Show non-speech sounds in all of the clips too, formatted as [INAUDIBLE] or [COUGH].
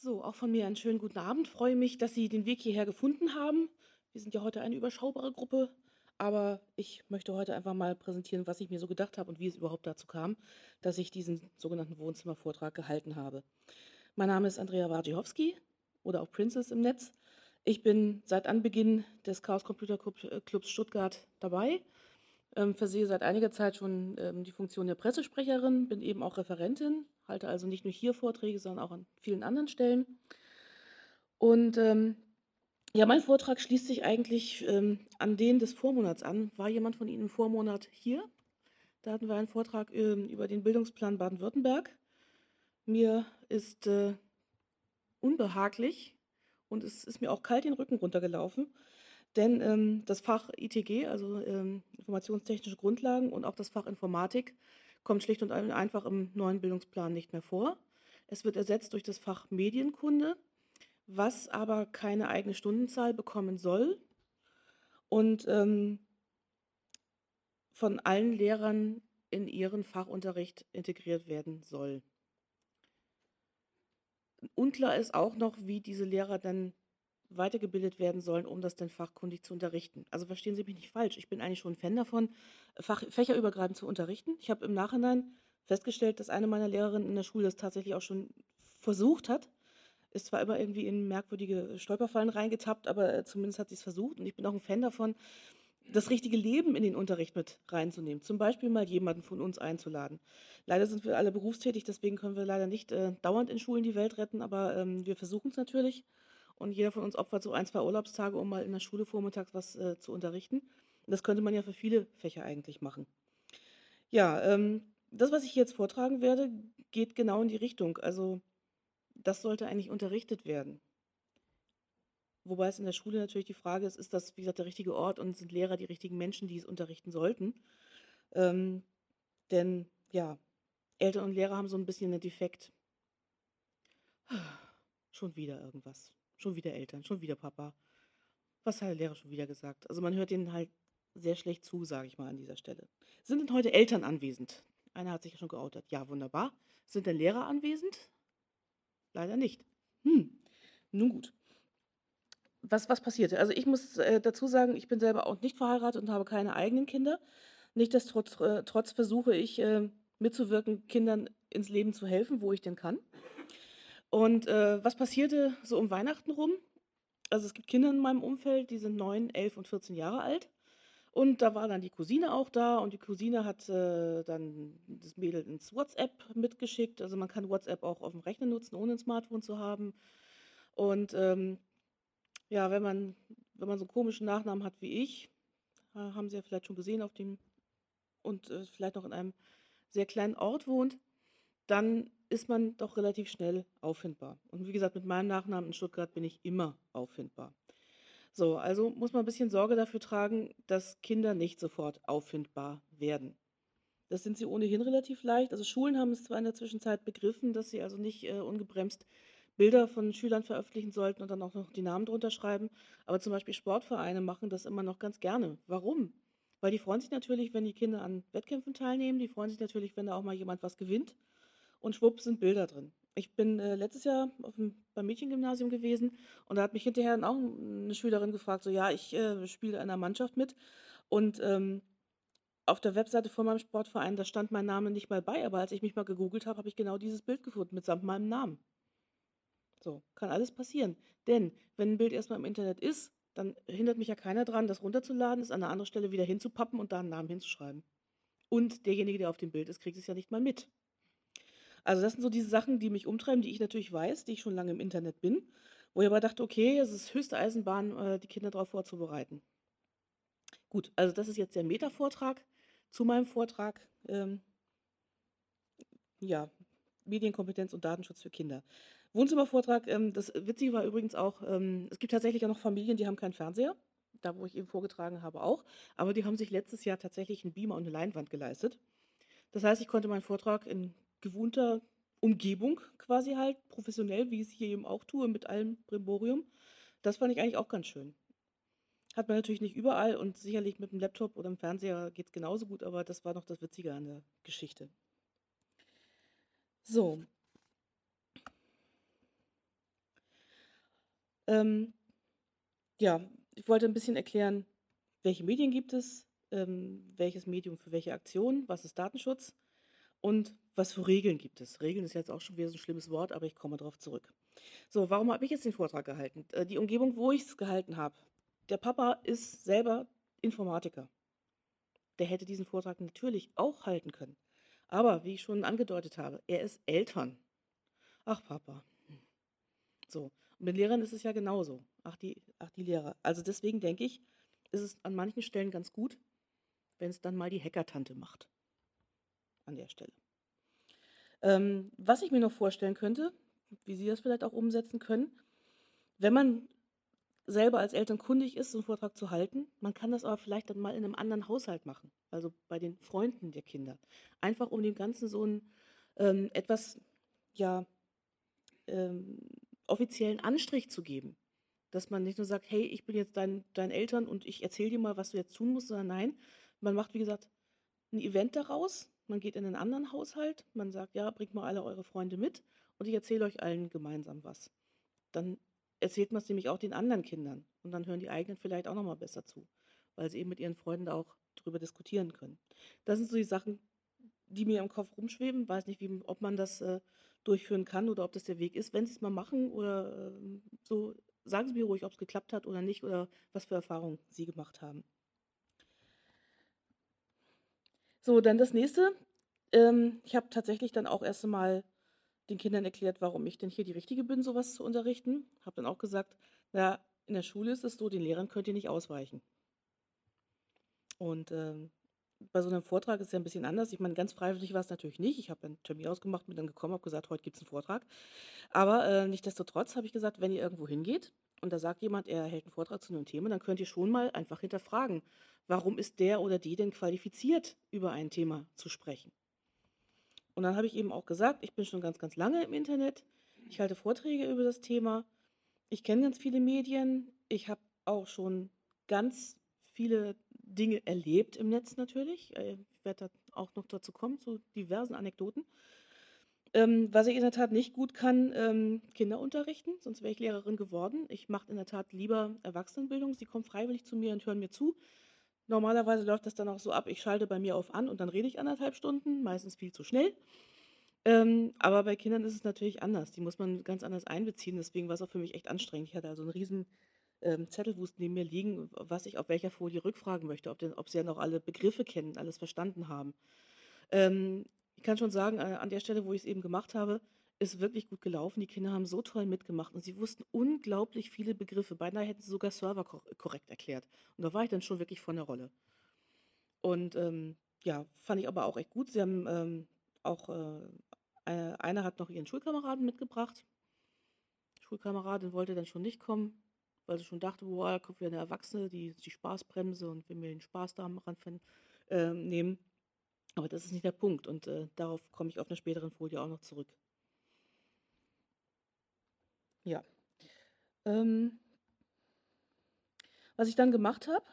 So, auch von mir einen schönen guten Abend. Freue mich, dass Sie den Weg hierher gefunden haben. Wir sind ja heute eine überschaubare Gruppe, aber ich möchte heute einfach mal präsentieren, was ich mir so gedacht habe und wie es überhaupt dazu kam, dass ich diesen sogenannten Wohnzimmervortrag gehalten habe. Mein Name ist Andrea Wajciechowski oder auch Princess im Netz. Ich bin seit Anbeginn des Chaos Computer äh, Clubs Stuttgart dabei, ähm, versehe seit einiger Zeit schon ähm, die Funktion der Pressesprecherin, bin eben auch Referentin halte also nicht nur hier Vorträge, sondern auch an vielen anderen Stellen. Und ähm, ja, mein Vortrag schließt sich eigentlich ähm, an den des Vormonats an. War jemand von Ihnen im Vormonat hier? Da hatten wir einen Vortrag ähm, über den Bildungsplan Baden-Württemberg. Mir ist äh, unbehaglich und es ist mir auch kalt den Rücken runtergelaufen, denn ähm, das Fach ITG, also ähm, informationstechnische Grundlagen und auch das Fach Informatik, kommt schlicht und einfach im neuen Bildungsplan nicht mehr vor. Es wird ersetzt durch das Fach Medienkunde, was aber keine eigene Stundenzahl bekommen soll und ähm, von allen Lehrern in ihren Fachunterricht integriert werden soll. Unklar ist auch noch, wie diese Lehrer dann weitergebildet werden sollen, um das dann fachkundig zu unterrichten. Also verstehen Sie mich nicht falsch. Ich bin eigentlich schon ein Fan davon, Fach, fächerübergreifend zu unterrichten. Ich habe im Nachhinein festgestellt, dass eine meiner Lehrerinnen in der Schule das tatsächlich auch schon versucht hat. Ist zwar immer irgendwie in merkwürdige Stolperfallen reingetappt, aber äh, zumindest hat sie es versucht. Und ich bin auch ein Fan davon, das richtige Leben in den Unterricht mit reinzunehmen. Zum Beispiel mal jemanden von uns einzuladen. Leider sind wir alle berufstätig, deswegen können wir leider nicht äh, dauernd in Schulen die Welt retten, aber ähm, wir versuchen es natürlich. Und jeder von uns opfert so ein, zwei Urlaubstage, um mal in der Schule vormittags was äh, zu unterrichten. Das könnte man ja für viele Fächer eigentlich machen. Ja, ähm, das, was ich jetzt vortragen werde, geht genau in die Richtung. Also das sollte eigentlich unterrichtet werden. Wobei es in der Schule natürlich die Frage ist, ist das, wie gesagt, der richtige Ort und sind Lehrer die richtigen Menschen, die es unterrichten sollten? Ähm, denn ja, Eltern und Lehrer haben so ein bisschen einen Defekt. [SIGHS] Schon wieder irgendwas. Schon wieder Eltern, schon wieder Papa. Was hat der Lehrer schon wieder gesagt? Also man hört denen halt sehr schlecht zu, sage ich mal an dieser Stelle. Sind denn heute Eltern anwesend? Einer hat sich ja schon geoutet. Ja, wunderbar. Sind denn Lehrer anwesend? Leider nicht. Hm, nun gut. Was, was passierte? Also ich muss äh, dazu sagen, ich bin selber auch nicht verheiratet und habe keine eigenen Kinder. Nichtsdestotrotz äh, trotz versuche ich äh, mitzuwirken, Kindern ins Leben zu helfen, wo ich denn kann. Und äh, was passierte so um Weihnachten rum? Also es gibt Kinder in meinem Umfeld, die sind 9, 11 und 14 Jahre alt. Und da war dann die Cousine auch da und die Cousine hat äh, dann das Mädel ins WhatsApp mitgeschickt. Also man kann WhatsApp auch auf dem Rechner nutzen, ohne ein Smartphone zu haben. Und ähm, ja, wenn man, wenn man so einen komischen Nachnamen hat wie ich, haben Sie ja vielleicht schon gesehen auf dem und äh, vielleicht noch in einem sehr kleinen Ort wohnt, dann ist man doch relativ schnell auffindbar. Und wie gesagt, mit meinem Nachnamen in Stuttgart bin ich immer auffindbar. So, also muss man ein bisschen Sorge dafür tragen, dass Kinder nicht sofort auffindbar werden. Das sind sie ohnehin relativ leicht. Also Schulen haben es zwar in der Zwischenzeit begriffen, dass sie also nicht äh, ungebremst Bilder von Schülern veröffentlichen sollten und dann auch noch die Namen drunter schreiben. Aber zum Beispiel Sportvereine machen das immer noch ganz gerne. Warum? Weil die freuen sich natürlich, wenn die Kinder an Wettkämpfen teilnehmen. Die freuen sich natürlich, wenn da auch mal jemand was gewinnt und schwupp sind Bilder drin. Ich bin äh, letztes Jahr auf dem, beim Mädchengymnasium gewesen und da hat mich hinterher auch eine Schülerin gefragt, so ja, ich äh, spiele in einer Mannschaft mit und ähm, auf der Webseite von meinem Sportverein, da stand mein Name nicht mal bei, aber als ich mich mal gegoogelt habe, habe ich genau dieses Bild gefunden, mitsamt meinem Namen. So, kann alles passieren. Denn wenn ein Bild erstmal im Internet ist, dann hindert mich ja keiner dran, das runterzuladen, es an einer anderen Stelle wieder hinzupappen und da einen Namen hinzuschreiben. Und derjenige, der auf dem Bild ist, kriegt es ja nicht mal mit. Also das sind so diese Sachen, die mich umtreiben, die ich natürlich weiß, die ich schon lange im Internet bin, wo ich aber dachte, okay, es ist höchste Eisenbahn, äh, die Kinder darauf vorzubereiten. Gut, also das ist jetzt der Meta-Vortrag zu meinem Vortrag. Ähm, ja, Medienkompetenz und Datenschutz für Kinder. Wohnzimmervortrag, ähm, das Witzige war übrigens auch, ähm, es gibt tatsächlich auch noch Familien, die haben keinen Fernseher. Da, wo ich eben vorgetragen habe, auch. Aber die haben sich letztes Jahr tatsächlich einen Beamer und eine Leinwand geleistet. Das heißt, ich konnte meinen Vortrag in gewohnter Umgebung quasi halt, professionell, wie ich es hier eben auch tue, mit allem Brimborium. Das fand ich eigentlich auch ganz schön. Hat man natürlich nicht überall und sicherlich mit dem Laptop oder dem Fernseher geht es genauso gut, aber das war noch das Witzige an der Geschichte. So. Ähm, ja, ich wollte ein bisschen erklären, welche Medien gibt es, ähm, welches Medium für welche Aktion, was ist Datenschutz und was für Regeln gibt es. Regeln ist jetzt auch schon wieder so ein schlimmes Wort, aber ich komme darauf zurück. So, warum habe ich jetzt den Vortrag gehalten? Äh, die Umgebung, wo ich es gehalten habe. Der Papa ist selber Informatiker. Der hätte diesen Vortrag natürlich auch halten können. Aber, wie ich schon angedeutet habe, er ist Eltern. Ach, Papa. So, und mit Lehrern ist es ja genauso. Ach, die, ach, die Lehrer. Also deswegen denke ich, ist es an manchen Stellen ganz gut, wenn es dann mal die Hackertante macht. An der Stelle. Ähm, was ich mir noch vorstellen könnte, wie Sie das vielleicht auch umsetzen können, wenn man selber als Eltern kundig ist, so einen Vortrag zu halten. Man kann das aber vielleicht dann mal in einem anderen Haushalt machen, also bei den Freunden der Kinder. Einfach um dem Ganzen so einen ähm, etwas, ja, ähm, offiziellen Anstrich zu geben. Dass man nicht nur sagt, hey, ich bin jetzt dein, dein Eltern und ich erzähle dir mal, was du jetzt tun musst, sondern nein, man macht, wie gesagt, ein Event daraus, man geht in einen anderen Haushalt, man sagt, ja, bringt mal alle eure Freunde mit und ich erzähle euch allen gemeinsam was. Dann erzählt man es nämlich auch den anderen Kindern und dann hören die eigenen vielleicht auch nochmal besser zu, weil sie eben mit ihren Freunden da auch drüber diskutieren können. Das sind so die Sachen, die mir im Kopf rumschweben. Weiß nicht, wie, ob man das äh, durchführen kann oder ob das der Weg ist. Wenn Sie es mal machen oder äh, so, sagen Sie mir ruhig, ob es geklappt hat oder nicht oder was für Erfahrungen Sie gemacht haben. So, dann das nächste. Ähm, ich habe tatsächlich dann auch erst einmal den Kindern erklärt, warum ich denn hier die Richtige bin, sowas zu unterrichten. Habe dann auch gesagt, na, in der Schule ist es so, den Lehrern könnt ihr nicht ausweichen. Und ähm, bei so einem Vortrag ist es ja ein bisschen anders. Ich meine, ganz freiwillig war es natürlich nicht. Ich habe einen Termin ausgemacht, bin dann gekommen, habe gesagt, heute gibt es einen Vortrag. Aber äh, nichtsdestotrotz habe ich gesagt, wenn ihr irgendwo hingeht und da sagt jemand, er hält einen Vortrag zu einem Thema, dann könnt ihr schon mal einfach hinterfragen, warum ist der oder die denn qualifiziert, über ein Thema zu sprechen. Und dann habe ich eben auch gesagt, ich bin schon ganz, ganz lange im Internet. Ich halte Vorträge über das Thema. Ich kenne ganz viele Medien. Ich habe auch schon ganz viele Dinge erlebt im Netz natürlich. Äh, ich werde auch noch dazu kommen, zu diversen Anekdoten. Ähm, was ich in der Tat nicht gut kann, ähm, Kinder unterrichten, sonst wäre ich Lehrerin geworden. Ich mache in der Tat lieber Erwachsenenbildung. Sie kommen freiwillig zu mir und hören mir zu. Normalerweise läuft das dann auch so ab, ich schalte bei mir auf an und dann rede ich anderthalb Stunden, meistens viel zu schnell. Ähm, aber bei Kindern ist es natürlich anders. Die muss man ganz anders einbeziehen. Deswegen war es auch für mich echt anstrengend. Ich hatte also einen riesen ähm, Zettelwust neben mir liegen, was ich auf welcher Folie rückfragen möchte, ob, denn, ob sie ja noch alle Begriffe kennen, alles verstanden haben. Ähm, ich kann schon sagen, äh, an der Stelle, wo ich es eben gemacht habe, ist wirklich gut gelaufen. Die Kinder haben so toll mitgemacht und sie wussten unglaublich viele Begriffe. Beinahe hätten sie sogar Server korrekt erklärt. Und da war ich dann schon wirklich von der Rolle. Und ähm, ja, fand ich aber auch echt gut. Sie haben ähm, auch, äh, einer hat noch ihren Schulkameraden mitgebracht. Schulkameradin wollte dann schon nicht kommen, weil sie schon dachte, boah, da kommt wieder eine Erwachsene, die die Spaßbremse und will mir den Spaß daran äh, nehmen. Aber das ist nicht der Punkt und äh, darauf komme ich auf einer späteren Folie auch noch zurück. Ja. Ähm, was ich dann gemacht habe,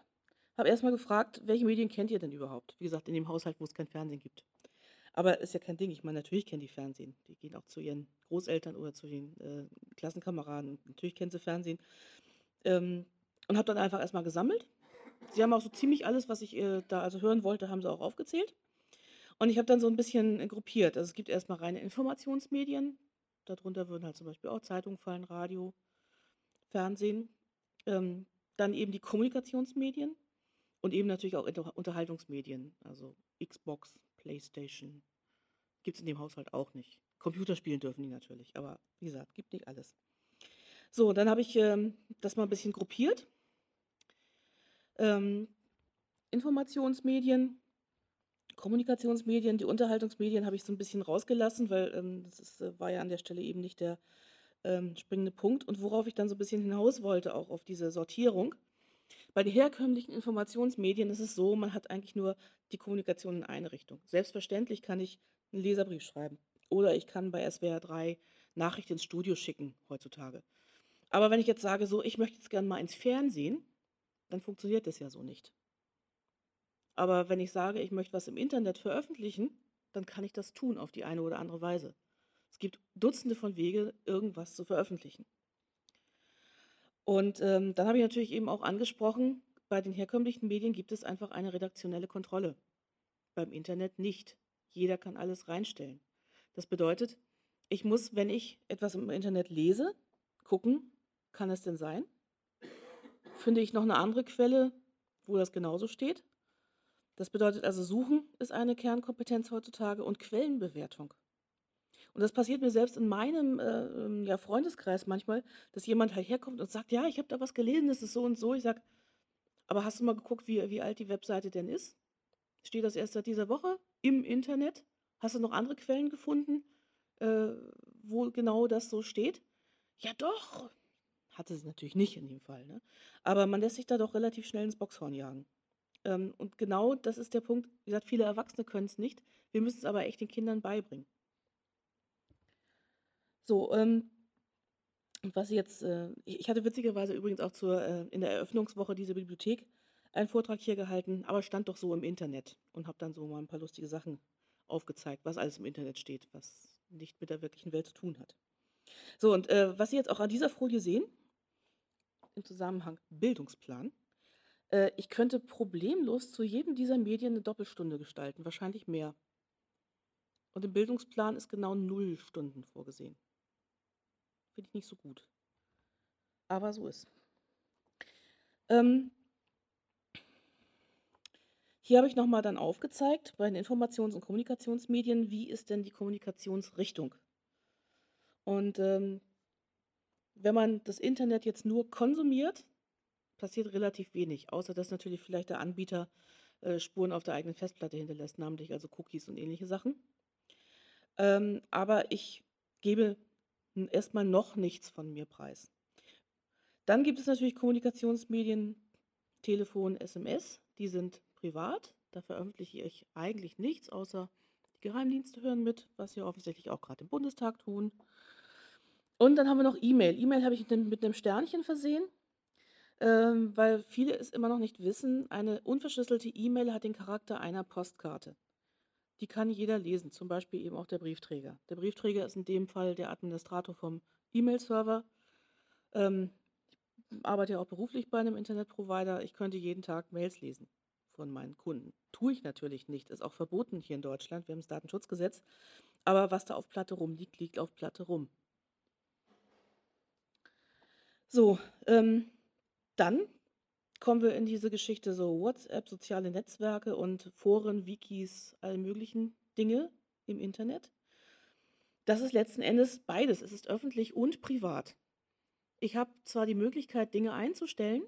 habe erstmal gefragt, welche Medien kennt ihr denn überhaupt? Wie gesagt, in dem Haushalt, wo es kein Fernsehen gibt. Aber ist ja kein Ding. Ich meine, natürlich kennen die Fernsehen. Die gehen auch zu ihren Großeltern oder zu den äh, Klassenkameraden. Natürlich kennen sie Fernsehen. Ähm, und habe dann einfach erstmal gesammelt. Sie haben auch so ziemlich alles, was ich äh, da also hören wollte, haben sie auch aufgezählt. Und ich habe dann so ein bisschen gruppiert. Also es gibt erstmal reine Informationsmedien, Darunter würden halt zum Beispiel auch Zeitungen fallen, Radio, Fernsehen. Ähm, dann eben die Kommunikationsmedien und eben natürlich auch Unterhaltungsmedien, also Xbox, Playstation. Gibt es in dem Haushalt auch nicht. Computerspielen dürfen die natürlich, aber wie gesagt, gibt nicht alles. So, dann habe ich ähm, das mal ein bisschen gruppiert. Ähm, Informationsmedien, Kommunikationsmedien, die Unterhaltungsmedien habe ich so ein bisschen rausgelassen, weil ähm, das ist, äh, war ja an der Stelle eben nicht der ähm, springende Punkt. Und worauf ich dann so ein bisschen hinaus wollte, auch auf diese Sortierung. Bei den herkömmlichen Informationsmedien ist es so, man hat eigentlich nur die Kommunikation in eine Richtung. Selbstverständlich kann ich einen Leserbrief schreiben oder ich kann bei SWR 3 Nachrichten ins Studio schicken heutzutage. Aber wenn ich jetzt sage, so, ich möchte jetzt gerne mal ins Fernsehen, dann funktioniert das ja so nicht. Aber wenn ich sage, ich möchte was im Internet veröffentlichen, dann kann ich das tun auf die eine oder andere Weise. Es gibt Dutzende von Wege, irgendwas zu veröffentlichen. Und ähm, dann habe ich natürlich eben auch angesprochen, bei den herkömmlichen Medien gibt es einfach eine redaktionelle Kontrolle. Beim Internet nicht. Jeder kann alles reinstellen. Das bedeutet, ich muss, wenn ich etwas im Internet lese, gucken, kann es denn sein? Finde ich noch eine andere Quelle, wo das genauso steht? Das bedeutet also, Suchen ist eine Kernkompetenz heutzutage und Quellenbewertung. Und das passiert mir selbst in meinem äh, ähm, ja, Freundeskreis manchmal, dass jemand halt herkommt und sagt, ja, ich habe da was gelesen, das ist so und so. Ich sage, aber hast du mal geguckt, wie, wie alt die Webseite denn ist? Steht das erst seit dieser Woche im Internet? Hast du noch andere Quellen gefunden, äh, wo genau das so steht? Ja, doch. Hatte sie natürlich nicht in dem Fall. Ne? Aber man lässt sich da doch relativ schnell ins Boxhorn jagen. Ähm, und genau das ist der Punkt. Wie gesagt, viele Erwachsene können es nicht. Wir müssen es aber echt den Kindern beibringen. So, ähm, was jetzt, äh, ich hatte witzigerweise übrigens auch zur, äh, in der Eröffnungswoche dieser Bibliothek einen Vortrag hier gehalten, aber stand doch so im Internet und habe dann so mal ein paar lustige Sachen aufgezeigt, was alles im Internet steht, was nicht mit der wirklichen Welt zu tun hat. So, und äh, was Sie jetzt auch an dieser Folie sehen, im Zusammenhang Bildungsplan, äh, ich könnte problemlos zu jedem dieser Medien eine Doppelstunde gestalten, wahrscheinlich mehr. Und im Bildungsplan ist genau null Stunden vorgesehen. Finde ich nicht so gut. Aber so ist. Ähm, hier habe ich nochmal dann aufgezeigt bei den Informations- und Kommunikationsmedien, wie ist denn die Kommunikationsrichtung. Und ähm, wenn man das Internet jetzt nur konsumiert, passiert relativ wenig, außer dass natürlich vielleicht der Anbieter äh, Spuren auf der eigenen Festplatte hinterlässt, namentlich also Cookies und ähnliche Sachen. Ähm, aber ich gebe erstmal noch nichts von mir preis. Dann gibt es natürlich Kommunikationsmedien, Telefon, SMS, die sind privat. Da veröffentliche ich eigentlich nichts, außer die Geheimdienste hören mit, was sie offensichtlich auch gerade im Bundestag tun. Und dann haben wir noch E-Mail. E-Mail habe ich mit einem Sternchen versehen, ähm, weil viele es immer noch nicht wissen. Eine unverschlüsselte E-Mail hat den Charakter einer Postkarte. Die kann jeder lesen, zum Beispiel eben auch der Briefträger. Der Briefträger ist in dem Fall der Administrator vom E-Mail-Server. Ähm, ich arbeite ja auch beruflich bei einem Internetprovider. Ich könnte jeden Tag Mails lesen von meinen Kunden. Tue ich natürlich nicht, ist auch verboten hier in Deutschland. Wir haben das Datenschutzgesetz. Aber was da auf Platte rumliegt, liegt auf Platte rum. So, ähm, dann kommen wir in diese Geschichte so WhatsApp, soziale Netzwerke und Foren, Wikis, alle möglichen Dinge im Internet. Das ist letzten Endes beides. Es ist öffentlich und privat. Ich habe zwar die Möglichkeit, Dinge einzustellen,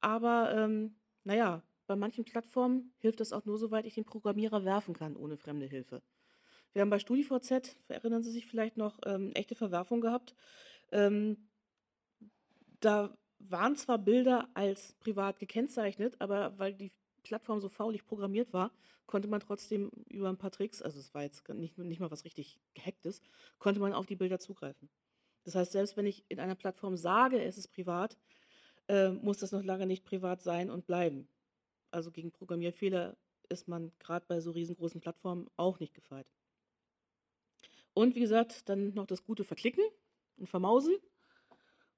aber ähm, naja, bei manchen Plattformen hilft das auch nur, soweit ich den Programmierer werfen kann, ohne fremde Hilfe. Wir haben bei StudiVZ, erinnern Sie sich vielleicht noch, ähm, echte Verwerfung gehabt. Ähm, da waren zwar Bilder als privat gekennzeichnet, aber weil die Plattform so faulig programmiert war, konnte man trotzdem über ein paar Tricks, also es war jetzt nicht, nicht mal was richtig gehacktes, konnte man auf die Bilder zugreifen. Das heißt, selbst wenn ich in einer Plattform sage, es ist privat, äh, muss das noch lange nicht privat sein und bleiben. Also gegen Programmierfehler ist man gerade bei so riesengroßen Plattformen auch nicht gefeit. Und wie gesagt, dann noch das gute Verklicken und Vermausen.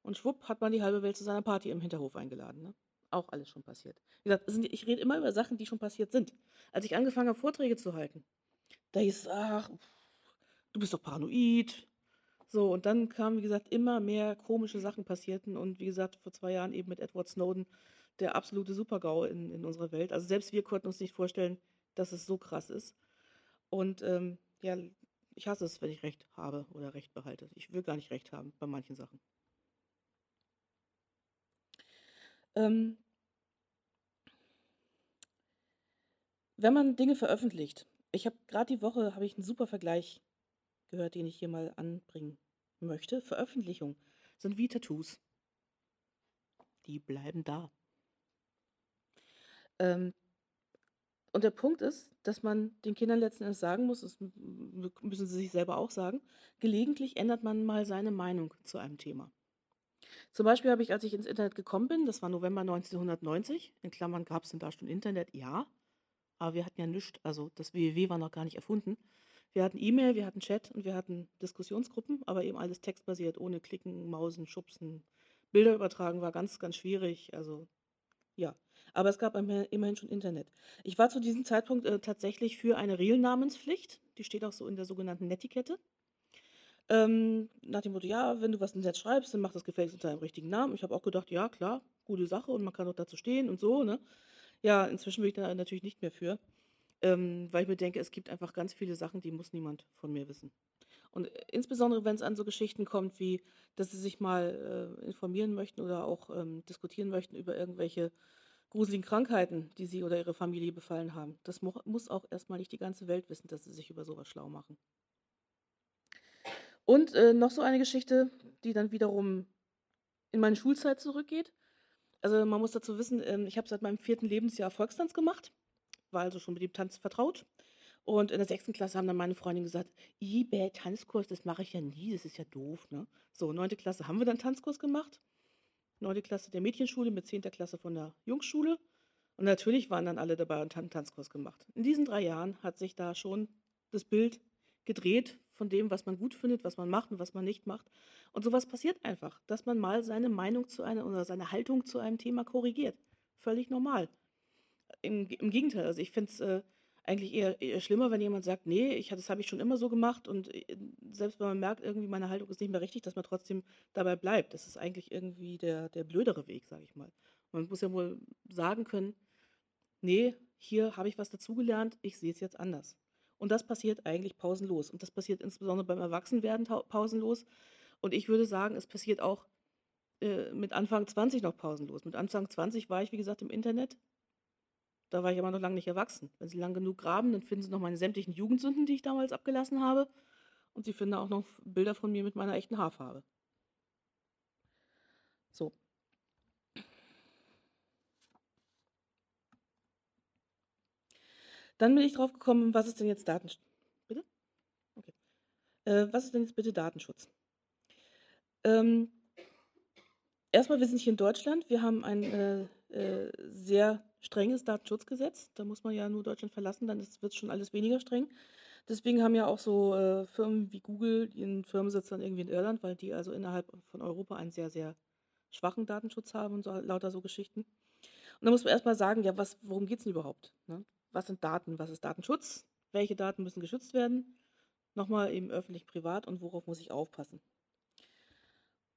Und schwupp hat man die halbe Welt zu seiner Party im Hinterhof eingeladen. Ne? Auch alles schon passiert. Wie gesagt, ich rede immer über Sachen, die schon passiert sind. Als ich angefangen habe, Vorträge zu halten, da hieß es, ach, du bist doch paranoid. So, und dann kamen, wie gesagt, immer mehr komische Sachen passierten. Und wie gesagt, vor zwei Jahren eben mit Edward Snowden der absolute Supergau in, in unserer Welt. Also selbst wir konnten uns nicht vorstellen, dass es so krass ist. Und ähm, ja, ich hasse es, wenn ich Recht habe oder Recht behalte. Ich will gar nicht Recht haben bei manchen Sachen. Ähm, wenn man Dinge veröffentlicht, ich habe gerade die Woche habe ich einen super Vergleich gehört, den ich hier mal anbringen möchte. Veröffentlichung sind wie Tattoos. Die bleiben da. Ähm, und der Punkt ist, dass man den Kindern letzten Endes sagen muss, das müssen sie sich selber auch sagen, gelegentlich ändert man mal seine Meinung zu einem Thema. Zum Beispiel habe ich, als ich ins Internet gekommen bin, das war November 1990, in Klammern gab es denn da schon Internet, ja, aber wir hatten ja nichts, also das WWW war noch gar nicht erfunden. Wir hatten E-Mail, wir hatten Chat und wir hatten Diskussionsgruppen, aber eben alles textbasiert, ohne Klicken, Mausen, Schubsen, Bilder übertragen war ganz, ganz schwierig. Also, ja. Aber es gab immer immerhin schon Internet. Ich war zu diesem Zeitpunkt, äh, tatsächlich für eine Real-Namenspflicht. Die steht auch so in der sogenannten Netiquette. Ähm, nach dem Motto: „Ja, wenn du was im Netz schreibst, dann mach das gefälligst unter deinem richtigen Namen.“ Ich habe auch gedacht: „Ja, klar, gute Sache und man kann auch dazu stehen und so“, ne? Ja, inzwischen bin ich da natürlich nicht mehr für, ähm, weil ich mir denke, es gibt einfach ganz viele Sachen, die muss niemand von mir wissen. Und äh, insbesondere, wenn es an so Geschichten kommt wie, dass sie sich mal, äh, informieren möchten oder auch, ähm, diskutieren möchten über irgendwelche gruseligen Krankheiten, die sie oder ihre Familie befallen haben. Das mo muss auch erst mal nicht die ganze Welt wissen, dass sie sich über so was schlau machen. Und, äh, noch so eine Geschichte, die dann wiederum in meine Schulzeit zurückgeht. Also, man muss dazu wissen, ähm, ich habe seit meinem vierten Lebensjahr Volkstanz gemacht, war also schon mit dem Tanz vertraut. Und in der sechsten Klasse haben dann meine Freundinnen gesagt: „I, bäh, Tanzkurs, das mache ich ja nie, das ist ja doof“, ne? So, neunte Klasse haben wir dann Tanzkurs gemacht. Neunte Klasse der Mädchenschule mit zehnter Klasse von der Jungsschule. Und natürlich waren dann alle dabei und haben Tanzkurs gemacht. In diesen drei Jahren hat sich da schon das Bild gedreht von dem, was man gut findet, was man macht und was man nicht macht. Und sowas passiert einfach, dass man mal seine Meinung zu einer oder seine Haltung zu einem Thema korrigiert. Völlig normal. Im, im Gegenteil, also ich finde es äh, eigentlich eher, eher schlimmer, wenn jemand sagt, nee, ich, das habe ich schon immer so gemacht und äh, selbst wenn man merkt, irgendwie meine Haltung ist nicht mehr richtig, dass man trotzdem dabei bleibt. Das ist eigentlich irgendwie der, der blödere Weg, sage ich mal. Man muss ja wohl sagen können, nee, hier habe ich was dazugelernt, ich sehe es jetzt anders. Und das passiert eigentlich pausenlos. Und das passiert insbesondere beim Erwachsenwerden pausenlos. Und ich würde sagen, es passiert auch äh, mit Anfang 20 noch pausenlos. Mit Anfang 20 war ich, wie gesagt, im Internet. Da war ich aber noch lange nicht erwachsen. Wenn Sie lang genug graben, dann finden Sie noch meine sämtlichen Jugendsünden, die ich damals abgelassen habe. Und Sie finden auch noch Bilder von mir mit meiner echten Haarfarbe. So. Dann bin ich drauf gekommen, was ist denn jetzt Datensch bitte? Okay. Äh, was ist denn jetzt bitte Datenschutz? Ähm, erst wir sind hier in Deutschland. Wir haben ein, äh, äh, sehr strenges Datenschutzgesetz. Da muss man ja nur Deutschland verlassen, dann wird es schon alles weniger streng. Deswegen haben ja auch so, äh, Firmen wie Google ihren Firmensitz dann irgendwie in Irland, weil die also innerhalb von Europa einen sehr, sehr schwachen Datenschutz haben und so lauter so Geschichten. Und da muss man erst mal sagen, ja, was worum geht's denn überhaupt, ne? Was sind Daten? Was ist Datenschutz? Welche Daten müssen geschützt werden? Nochmal eben öffentlich, privat und worauf muss ich aufpassen?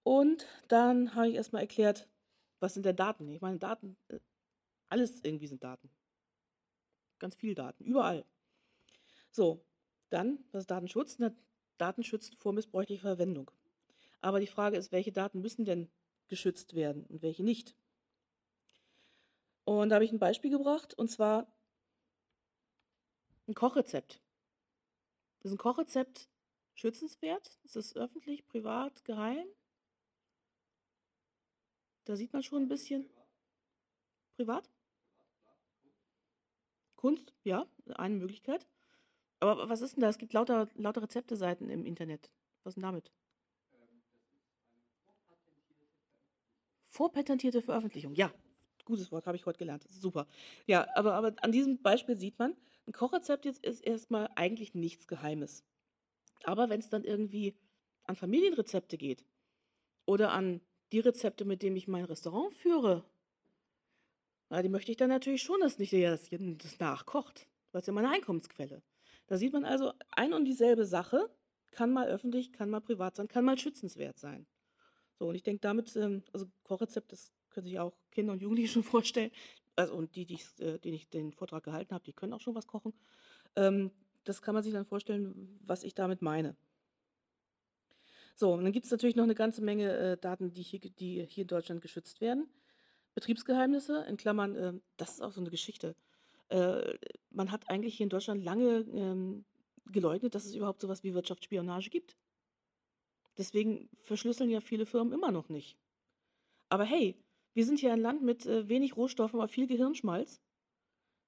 Und dann habe ich erst mal erklärt, was sind denn Daten? Ich meine, Daten, äh, alles irgendwie sind Daten. Ganz viel Daten, überall. So, dann, was ist Datenschutz? Na, Daten vor missbräuchlicher Verwendung. Aber die Frage ist, welche Daten müssen denn geschützt werden und welche nicht? Und da habe ich ein Beispiel gebracht, und zwar ein Kochrezept. Ist ein Kochrezept schützenswert? Ist es öffentlich, privat, geheim? Da sieht man schon ein bisschen. Privat? Kunst? Ja, eine Möglichkeit. Aber was ist denn da? Es gibt lauter, lauter Rezepteseiten im Internet. Was ist denn damit? Vorpatentierte Veröffentlichung. Ja, gutes Wort, habe ich heute gelernt. Super. Ja, aber, aber an diesem Beispiel sieht man, ein Kochrezept jetzt ist erstmal eigentlich nichts Geheimes. Aber wenn es dann irgendwie an Familienrezepte geht oder an die Rezepte, mit denen ich mein Restaurant führe, na, die möchte ich dann natürlich schon, dass nicht jeder das, das nachkocht. Das ist ja meine Einkommensquelle. Da sieht man also, ein und dieselbe Sache kann mal öffentlich, kann mal privat sein, kann mal schützenswert sein. So, und ich denke damit, ähm, also Kochrezept, das können sich auch Kinder und Jugendliche [LAUGHS] schon vorstellen. Also, und die, die ich, äh, denen ich den Vortrag gehalten habe, die können auch schon was kochen. Ähm, das kann man sich dann vorstellen, was ich damit meine. So, und dann gibt es natürlich noch eine ganze Menge äh, Daten, die hier, die hier in Deutschland geschützt werden. Betriebsgeheimnisse, in Klammern, äh, das ist auch so eine Geschichte. Äh, man hat eigentlich hier in Deutschland lange ähm, geleugnet, dass es überhaupt so was wie Wirtschaftsspionage gibt. Deswegen verschlüsseln ja viele Firmen immer noch nicht. Aber hey, wir sind hier ein Land mit äh, wenig Rohstoffen, aber viel Gehirnschmalz.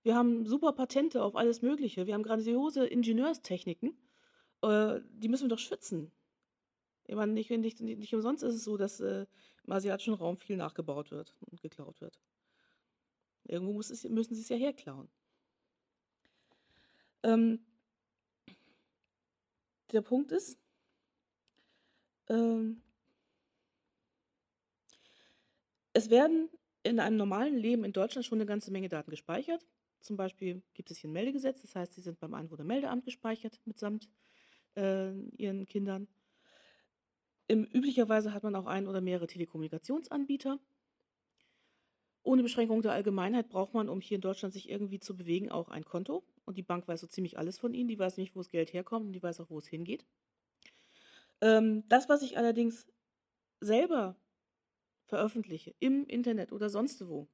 Wir haben super Patente auf alles Mögliche. Wir haben grandiose Ingenieurstechniken. Äh, die müssen wir doch schützen. Ich meine, nicht, nicht, nicht umsonst ist es so, dass äh, im asiatischen Raum viel nachgebaut wird und geklaut wird. Irgendwo es, müssen sie es ja herklauen. Ähm, der Punkt ist, ähm, Es werden in einem normalen Leben in Deutschland schon eine ganze Menge Daten gespeichert. Zum Beispiel gibt es hier ein Meldegesetz, das heißt, sie sind beim Einwohnermeldeamt gespeichert mitsamt äh, ihren Kindern. Im, üblicherweise hat man auch ein oder mehrere Telekommunikationsanbieter. Ohne Beschränkung der Allgemeinheit braucht man, um hier in Deutschland sich irgendwie zu bewegen, auch ein Konto. Und die Bank weiß so ziemlich alles von Ihnen. Die weiß nicht, wo das Geld herkommt und die weiß auch, wo es hingeht. Ähm, das, was ich allerdings selber veröffentliche, im Internet oder sonst wo,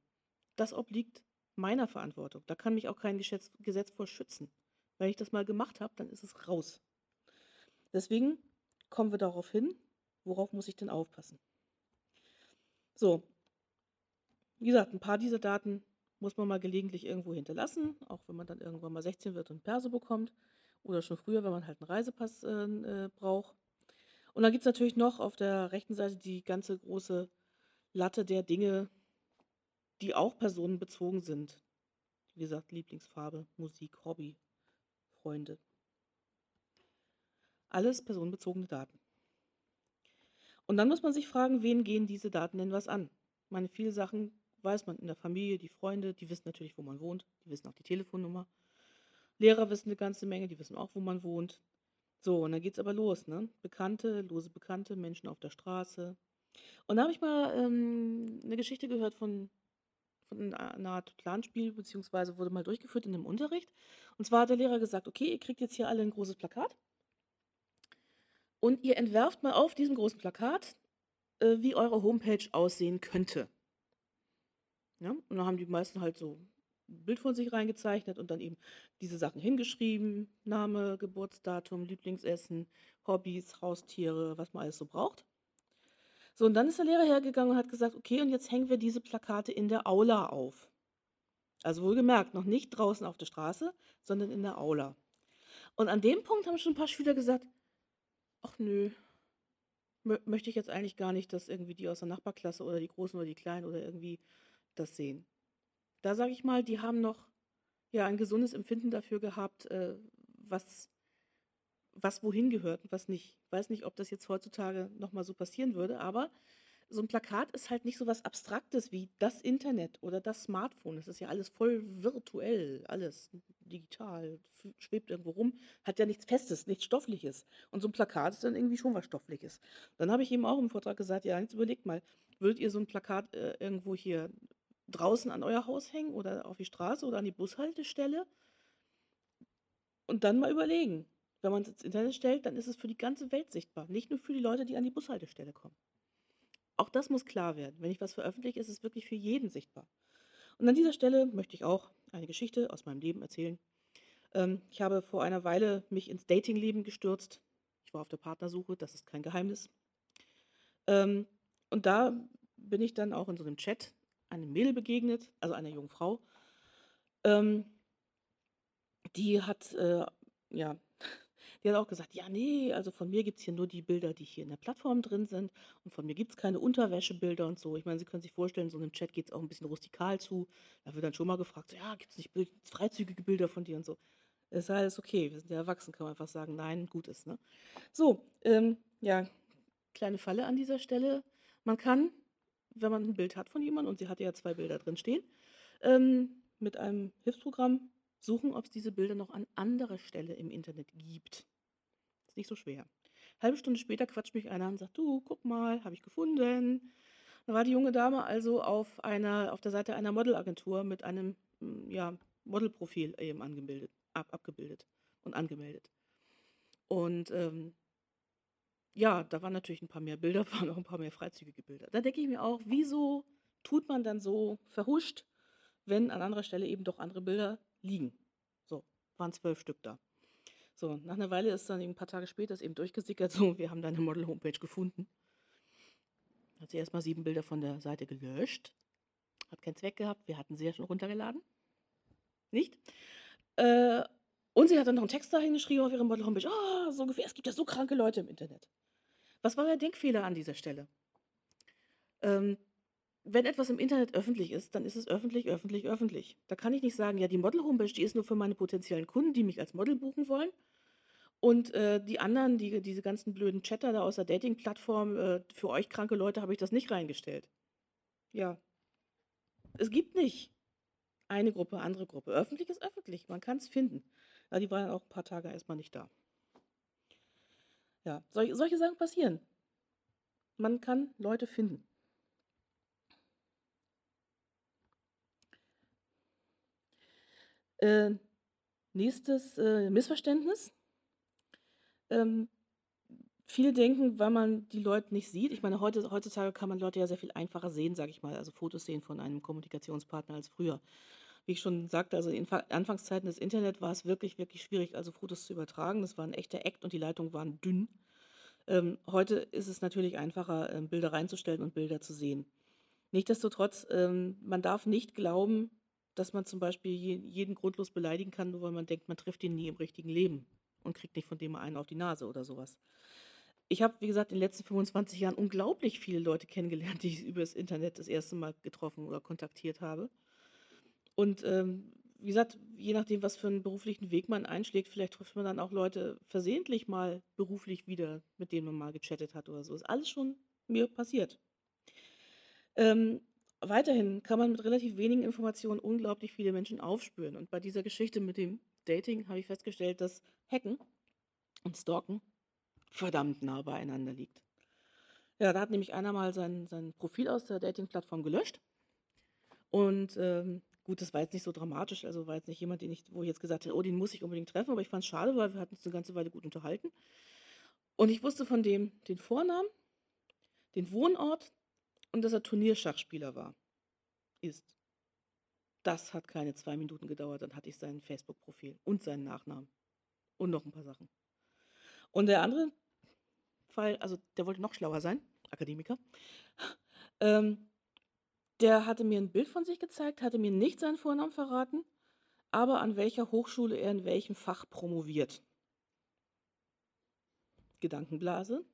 das obliegt meiner Verantwortung. Da kann mich auch kein Gesetz, Gesetz vor schützen. Wenn ich das mal gemacht habe, dann ist es raus. Deswegen kommen wir darauf hin, worauf muss ich denn aufpassen. So, wie gesagt, ein paar dieser Daten muss man mal gelegentlich irgendwo hinterlassen, auch wenn man dann irgendwann mal 16 wird und Perso bekommt oder schon früher, wenn man halt einen Reisepass äh, äh braucht. Und dann gibt es natürlich noch auf der rechten Seite die ganze große Latte der Dinge, die auch personenbezogen sind. Wie gesagt, Lieblingsfarbe, Musik, Hobby, Freunde. Alles personenbezogene Daten. Und dann muss man sich fragen, wen gehen diese Daten denn was an? Ich meine, viele Sachen weiß man in der Familie, die Freunde, die wissen natürlich, wo man wohnt, die wissen auch die Telefonnummer. Lehrer wissen eine ganze Menge, die wissen auch, wo man wohnt. So, und dann geht es aber los, ne? Bekannte, lose Bekannte, Menschen auf der Straße. Und da habe ich mal ähm, eine Geschichte gehört von, von einer Art Planspiel, beziehungsweise wurde mal durchgeführt in einem Unterricht. Und zwar hat der Lehrer gesagt, okay, ihr kriegt jetzt hier alle ein großes Plakat. Und ihr entwerft mal auf diesem großen Plakat, äh, wie eure Homepage aussehen könnte. Ja? Und dann haben die meisten halt so ein Bild von sich reingezeichnet und dann eben diese Sachen hingeschrieben. Name, Geburtsdatum, Lieblingsessen, Hobbys, Haustiere, was man alles so braucht. So, und dann ist der Lehrer hergegangen und hat gesagt, okay, und jetzt hängen wir diese Plakate in der Aula auf. Also wohlgemerkt, noch nicht draußen auf der Straße, sondern in der Aula. Und an dem Punkt haben schon ein paar Schüler gesagt, ach nö, möchte ich jetzt eigentlich gar nicht, dass irgendwie die aus der Nachbarklasse oder die Großen oder die Kleinen oder irgendwie das sehen. Da sage ich mal, die haben noch ja ein gesundes Empfinden dafür gehabt, äh, was, was wohin gehört und was nicht. Ich weiß nicht, ob das jetzt heutzutage nochmal so passieren würde, aber so ein Plakat ist halt nicht so was Abstraktes wie das Internet oder das Smartphone. Das ist ja alles voll virtuell, alles digital, schwebt irgendwo rum, hat ja nichts Festes, nichts Stoffliches. Und so ein Plakat ist dann irgendwie schon was Stoffliches. Dann habe ich eben auch im Vortrag gesagt, ja, jetzt überlegt mal, würdet ihr so ein Plakat äh, irgendwo hier draußen an euer Haus hängen oder auf die Straße oder an die Bushaltestelle. Und dann mal überlegen. Wenn man es ins Internet stellt, dann ist es für die ganze Welt sichtbar, nicht nur für die Leute, die an die Bushaltestelle kommen. Auch das muss klar werden. Wenn ich was veröffentliche, ist es wirklich für jeden sichtbar. Und an dieser Stelle möchte ich auch eine Geschichte aus meinem Leben erzählen. Ähm, ich habe vor einer Weile mich ins Datingleben gestürzt. Ich war auf der Partnersuche, das ist kein Geheimnis. Ähm, und da bin ich dann auch in so einem Chat einem Mädel begegnet, also einer jungen Frau. Ähm, die hat, äh, ja, die hat auch gesagt, ja, nee, also von mir gibt es hier nur die Bilder, die hier in der Plattform drin sind und von mir gibt es keine Unterwäschebilder und so. Ich meine, Sie können sich vorstellen, so einem Chat geht es auch ein bisschen rustikal zu. Da wird dann schon mal gefragt, so, ja, gibt es nicht Bild, freizügige Bilder von dir und so. Es ist alles okay, wir sind ja erwachsen, kann man einfach sagen, nein, gut ist. Ne? So, ähm, ja, kleine Falle an dieser Stelle. Man kann wenn man ein Bild hat von jemandem, und sie hatte ja zwei Bilder drin stehen, ähm, mit einem Hilfsprogramm suchen, ob es diese Bilder noch an anderer Stelle im Internet gibt. Ist nicht so schwer. Halbe Stunde später quatscht mich einer und sagt, du, guck mal, habe ich gefunden. Da war die junge Dame also auf einer, auf der Seite einer Modelagentur mit einem mm, ja, Modelprofil eben angemeldet, ab, abgebildet und angemeldet. Und ähm, ja, da waren natürlich ein paar mehr Bilder, [LAUGHS] waren auch ein paar mehr freizügige Bilder. Da denke ich mir auch, wieso tut man dann so verhuscht, wenn an anderer Stelle eben doch andere Bilder liegen? So, waren zwölf Stück da. So, nach einer Weile ist dann ein paar Tage später ist eben durchgesickert, so, wir haben deine Model-Homepage gefunden. Hat sie erstmal sieben Bilder von der Seite gelöscht. Hat keinen Zweck gehabt, wir hatten sie ja schon runtergeladen. Nicht? Äh, und sie hat dann noch einen Text dahin geschrieben auf ihrer Model-Homepage. Ah, so ungefähr, es gibt ja so kranke Leute im Internet. Was war der Denkfehler an dieser Stelle? Ähm, wenn etwas im Internet öffentlich ist, dann ist es öffentlich, öffentlich, öffentlich. Da kann ich nicht sagen, ja, die Model-Homepage, die ist nur für meine potenziellen Kunden, die mich als Model buchen wollen. Und äh, die anderen, die, diese ganzen blöden Chatter da aus der Dating-Plattform, äh, für euch kranke Leute habe ich das nicht reingestellt. ja, es gibt nicht eine Gruppe, andere Gruppe. Öffentlich ist öffentlich, man kann es finden. Ja, die waren auch ein paar Tage erstmal nicht da. Ja, solche, solche Sachen passieren. Man kann Leute finden. Äh, nächstes äh, Missverständnis. Ähm, viele denken, weil man die Leute nicht sieht. Ich meine, heute, heutzutage kann man Leute ja sehr viel einfacher sehen, sage ich mal, also Fotos sehen von einem Kommunikationspartner als früher. Wie ich schon sagte, also in Anfangszeiten des Internet war es wirklich, wirklich schwierig, also Fotos zu übertragen. Das war ein echter Act und die Leitungen waren dünn. Ähm, heute ist es natürlich einfacher, ähm, Bilder reinzustellen und Bilder zu sehen. Nichtsdestotrotz, ähm, man darf nicht glauben, dass man zum Beispiel jeden grundlos beleidigen kann, nur weil man denkt, man trifft ihn nie im richtigen Leben und kriegt nicht von dem einen auf die Nase oder sowas. Ich habe, wie gesagt, in den letzten 25 Jahren unglaublich viele Leute kennengelernt, die ich [LAUGHS] über das Internet das erste Mal getroffen oder kontaktiert habe. Und ähm, wie gesagt, je nachdem, was für einen beruflichen Weg man einschlägt, vielleicht trifft man dann auch Leute versehentlich mal beruflich wieder, mit denen man mal gechattet hat oder so. Ist alles schon mir passiert. Ähm, weiterhin kann man mit relativ wenigen Informationen unglaublich viele Menschen aufspüren. Und bei dieser Geschichte mit dem Dating habe ich festgestellt, dass Hacken und Stalken verdammt nah beieinander liegt. Ja, da hat nämlich einer mal sein, sein Profil aus der Dating-Plattform gelöscht. Und ähm, gut, das war jetzt nicht so dramatisch, also war jetzt nicht jemand, den ich, wo ich jetzt gesagt hätte, oh, den muss ich unbedingt treffen, aber ich fand es schade, weil wir hatten uns eine ganze Weile gut unterhalten. Und ich wusste von dem den Vornamen, den Wohnort und dass er Turnierschachspieler war. Ist. Das hat keine zwei Minuten gedauert, dann hatte ich sein Facebook-Profil und seinen Nachnamen. Und noch ein paar Sachen. Und der andere Fall, also der wollte noch schlauer sein, Akademiker, ähm, der hatte mir ein Bild von sich gezeigt, hatte mir nicht seinen Vornamen verraten, aber an welcher Hochschule er in welchem Fach promoviert. Gedankenblase.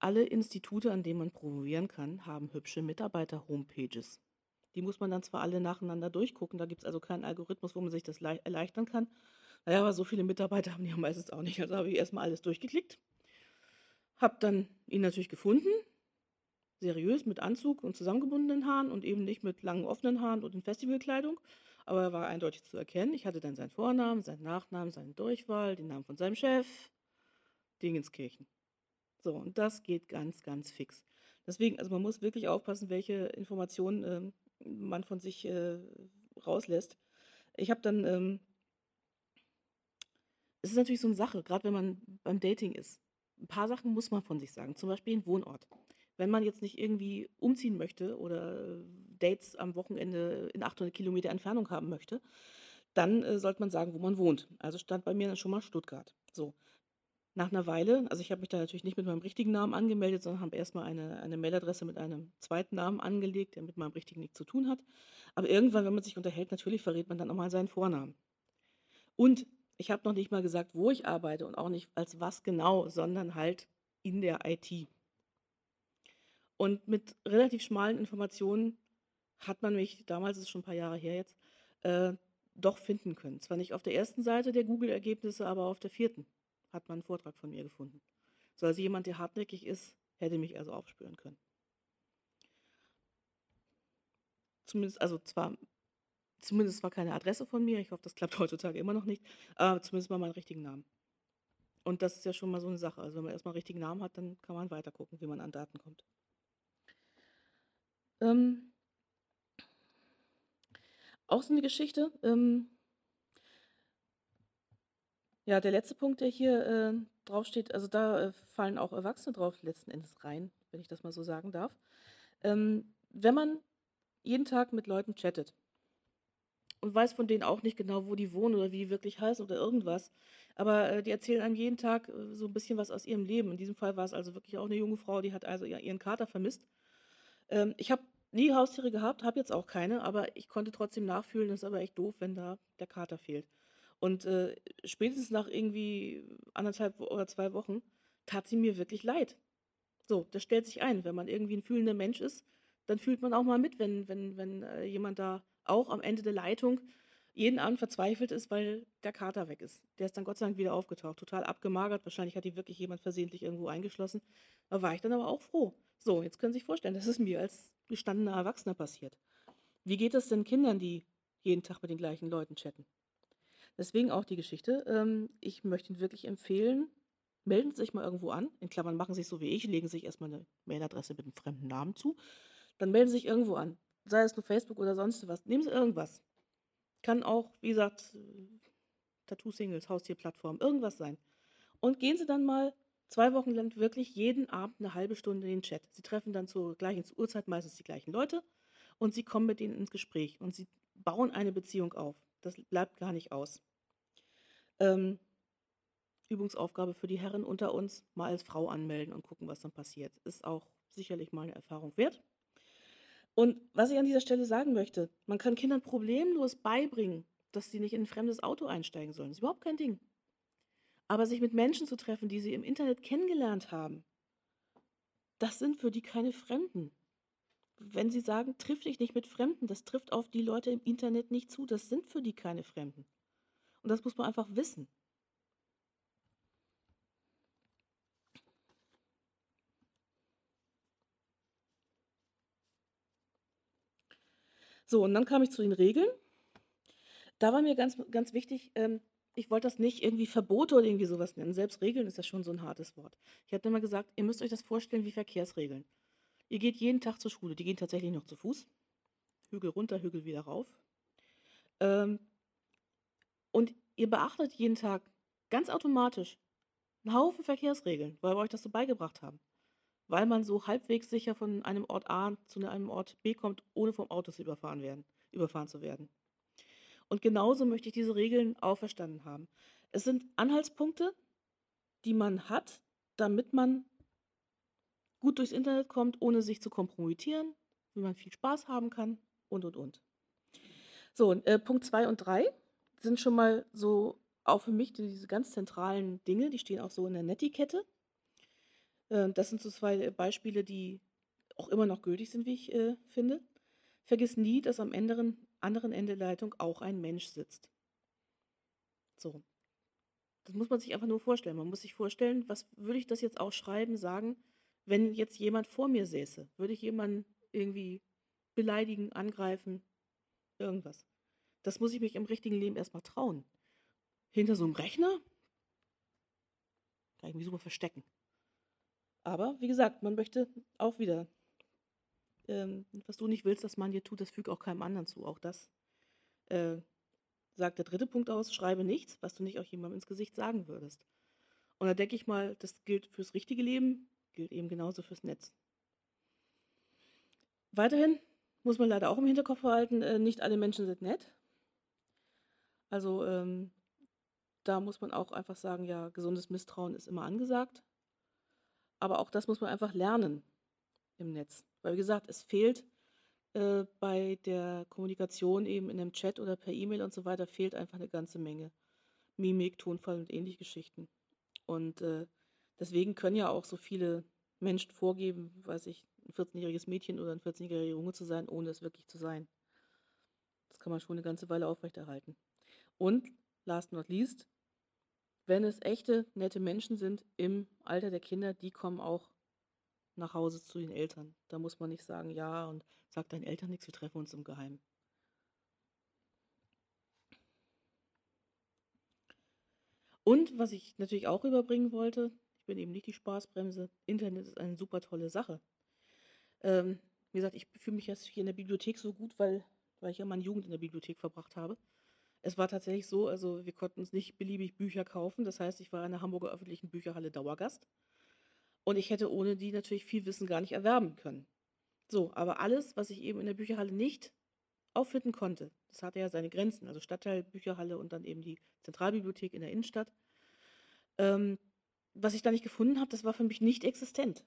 Alle Institute, an denen man promovieren kann, haben hübsche Mitarbeiter-Homepages. Die muss man dann zwar alle nacheinander durchgucken, da gibt es also keinen Algorithmus, wo man sich das erleichtern kann. Naja, aber so viele Mitarbeiter [LAUGHS] haben die ja meistens auch nicht. Also habe ich erstmal alles durchgeklickt. Habe dann ihn natürlich gefunden, seriös mit Anzug und zusammengebundenen Haaren und eben nicht mit langen offenen Haaren und in Festivalkleidung. Aber er war eindeutig zu erkennen. Ich hatte dann seinen Vornamen, seinen Nachnamen, seinen Durchwahl, den Namen von seinem Chef, Dingenskirchen. So, und das geht ganz, ganz fix. Deswegen, also man muss wirklich aufpassen, welche Informationen ähm, man von sich äh, rauslässt. Ich habe dann, ähm, es ist natürlich so eine Sache, gerade wenn man beim Dating ist. Ein paar Sachen muss man von sich sagen, zum Beispiel den Wohnort. Wenn man jetzt nicht irgendwie umziehen möchte oder Dates am Wochenende in 800 Kilometer Entfernung haben möchte, dann äh, sollte man sagen, wo man wohnt. Also stand bei mir dann schon mal Stuttgart. So. Nach einer Weile, also ich habe mich da natürlich nicht mit meinem richtigen Namen angemeldet, sondern habe erstmal eine, eine Mailadresse mit einem zweiten Namen angelegt, der mit meinem richtigen nichts zu tun hat. Aber irgendwann, wenn man sich unterhält, natürlich verrät man dann auch mal seinen Vornamen. Und ich habe noch nicht mal gesagt, wo ich arbeite und auch nicht als was genau, sondern halt in der IT. Und mit relativ schmalen Informationen hat man mich, damals ist es schon ein paar Jahre her jetzt, äh, doch finden können. Zwar nicht auf der ersten Seite der Google-Ergebnisse, aber auf der vierten hat man einen Vortrag von mir gefunden. So, also jemand, der hartnäckig ist, hätte mich also aufspüren können. Zumindest, also zwar, zumindest war keine Adresse von mir, ich hoffe, das klappt [LAUGHS] heutzutage immer noch nicht, aber zumindest mal meinen richtigen Namen. Und das ist ja schon mal so eine Sache. Also wenn man erstmal einen richtigen Namen hat, dann kann man weiter gucken, wie man an Daten kommt. Ähm, auch so eine Geschichte, ähm, ja, der letzte Punkt, der hier äh, draufsteht, also da äh, fallen auch Erwachsene drauf letzten Endes rein, wenn ich das mal so sagen darf. Ähm, wenn man jeden Tag mit Leuten chattet und weiß von denen auch nicht genau, wo die wohnen oder wie die wirklich heißen oder irgendwas, aber äh, die erzählen einem jeden Tag äh, so ein bisschen was aus ihrem Leben. In diesem Fall war es also wirklich auch eine junge Frau, die hat also ihren Kater vermisst. Ähm, ich habe nie Haustiere gehabt, habe jetzt auch keine, aber ich konnte trotzdem nachfühlen, das ist aber echt doof, wenn da der Kater fehlt. Und äh, spätestens nach irgendwie anderthalb oder zwei Wochen tat sie mir wirklich leid. So, das stellt sich ein. Wenn man irgendwie ein fühlender Mensch ist, dann fühlt man auch mal mit, wenn, wenn, wenn äh, jemand da auch am Ende der Leitung jeden Abend verzweifelt ist, weil der Kater weg ist. Der ist dann Gott sei Dank wieder aufgetaucht, total abgemagert. Wahrscheinlich hat die wirklich jemand versehentlich irgendwo eingeschlossen. Da war ich dann aber auch froh. So, jetzt können Sie sich vorstellen, das ist mir als gestandener Erwachsener passiert. Wie geht es denn Kindern, die jeden Tag mit den gleichen Leuten chatten? Deswegen auch die Geschichte. Ähm, ich möchte Ihnen wirklich empfehlen, melden Sie sich mal irgendwo an. In Klammern machen Sie es so wie ich, legen sich erstmal eine Mailadresse mit einem fremden Namen zu. Dann melden Sie sich irgendwo an. Sei es nur Facebook oder sonst was. Nehmen Sie irgendwas. Kann auch, wie gesagt, Tattoo-Singles, Haustierplattform, irgendwas sein. Und gehen Sie dann mal zwei Wochen lang wirklich jeden Abend eine halbe Stunde in den Chat. Sie treffen dann zur gleichen Uhrzeit meistens die gleichen Leute und Sie kommen mit denen ins Gespräch und Sie bauen eine Beziehung auf. Das bleibt gar nicht aus. Ähm, Übungsaufgabe für die Herren unter uns, mal als Frau anmelden und gucken, was dann passiert. Ist auch sicherlich mal eine Erfahrung wert. Und was ich an dieser Stelle sagen möchte, man kann Kindern problemlos beibringen, dass sie nicht in ein fremdes Auto einsteigen sollen. Das ist überhaupt kein Ding. Aber sich mit Menschen zu treffen, die sie im Internet kennengelernt haben, das sind für die keine Fremden. Wenn sie sagen, triff dich nicht mit Fremden, das trifft auf die Leute im Internet nicht zu, das sind für die keine Fremden. Und das muss man einfach wissen. So, und dann kam ich zu den Regeln. Da war mir ganz, ganz wichtig, ähm, ich wollte das nicht irgendwie Verbote oder irgendwie sowas nennen. Selbst Regeln ist ja schon so ein hartes Wort. Ich hatte immer gesagt, ihr müsst euch das vorstellen wie Verkehrsregeln. Ihr geht jeden Tag zur Schule. Die gehen tatsächlich noch zu Fuß. Hügel runter, Hügel wieder rauf. Ähm, und ihr beachtet jeden Tag ganz automatisch einen Haufen Verkehrsregeln, weil wir euch das so beigebracht haben weil man so halbwegs sicher von einem Ort A zu einem Ort B kommt, ohne vom Auto zu überfahren, werden, überfahren zu werden. Und genauso möchte ich diese Regeln auch verstanden haben. Es sind Anhaltspunkte, die man hat, damit man gut durchs Internet kommt, ohne sich zu kompromittieren, wie man viel Spaß haben kann und, und, und. So, äh, Punkt 2 und 3 sind schon mal so auch für mich diese ganz zentralen Dinge, die stehen auch so in der Netiquette. Äh, das sind so zwei Beispiele, die auch immer noch gültig sind, wie ich äh, finde. Vergiss nie, dass am anderen, anderen Ende der Leitung auch ein Mensch sitzt. So. Das muss man sich einfach nur vorstellen. Man muss sich vorstellen, was würde ich das jetzt auch schreiben, sagen, wenn jetzt jemand vor mir säße? Würde ich jemanden irgendwie beleidigen, angreifen, irgendwas? Das muss ich mich im richtigen Leben erstmal trauen. Hinter so einem Rechner kann ich mich super verstecken. Aber wie gesagt, man möchte auch wieder, ähm, was du nicht willst, dass man dir tut, das fügt auch keinem anderen zu. Auch das äh, sagt der dritte Punkt aus, schreibe nichts, was du nicht auch jemandem ins Gesicht sagen würdest. Und da denke ich mal, das gilt fürs richtige Leben, gilt eben genauso fürs Netz. Weiterhin muss man leider auch im Hinterkopf behalten, äh, nicht alle Menschen sind nett. Also ähm, da muss man auch einfach sagen, ja, gesundes Misstrauen ist immer angesagt. Aber auch das muss man einfach lernen im Netz. Weil, wie gesagt, es fehlt äh, bei der Kommunikation eben in einem Chat oder per E-Mail und so weiter, fehlt einfach eine ganze Menge. Mimik, Tonfall und ähnliche Geschichten. Und äh, deswegen können ja auch so viele Menschen vorgeben, weiß ich, ein 14-jähriges Mädchen oder ein 14-jähriger Junge zu sein, ohne es wirklich zu sein. Das kann man schon eine ganze Weile aufrechterhalten. Und, last not least, wenn es echte, nette Menschen sind im Alter der Kinder, die kommen auch nach Hause zu den Eltern. Da muss man nicht sagen, ja, und sag deinen Eltern nichts, wir treffen uns im Geheimen. Und was ich natürlich auch überbringen wollte, bin eben nicht die Spaßbremse, Internet ist eine super tolle Sache. Ähm, wie gesagt, ich fühle mich jetzt hier in der Bibliothek so gut, weil, weil ich ja meine Jugend in der Bibliothek verbracht habe. Es war tatsächlich so, also wir konnten uns nicht beliebig Bücher kaufen. Das heißt, ich war in der Hamburger öffentlichen Bücherhalle Dauergast. Und ich hätte ohne die natürlich viel Wissen gar nicht erwerben können. So, aber alles, was ich eben in der Bücherhalle nicht auffinden konnte, das hatte ja seine Grenzen, also Stadtteilbücherhalle und dann eben die Zentralbibliothek in der Innenstadt. Ähm, was ich da nicht gefunden habe, das war für mich nicht existent.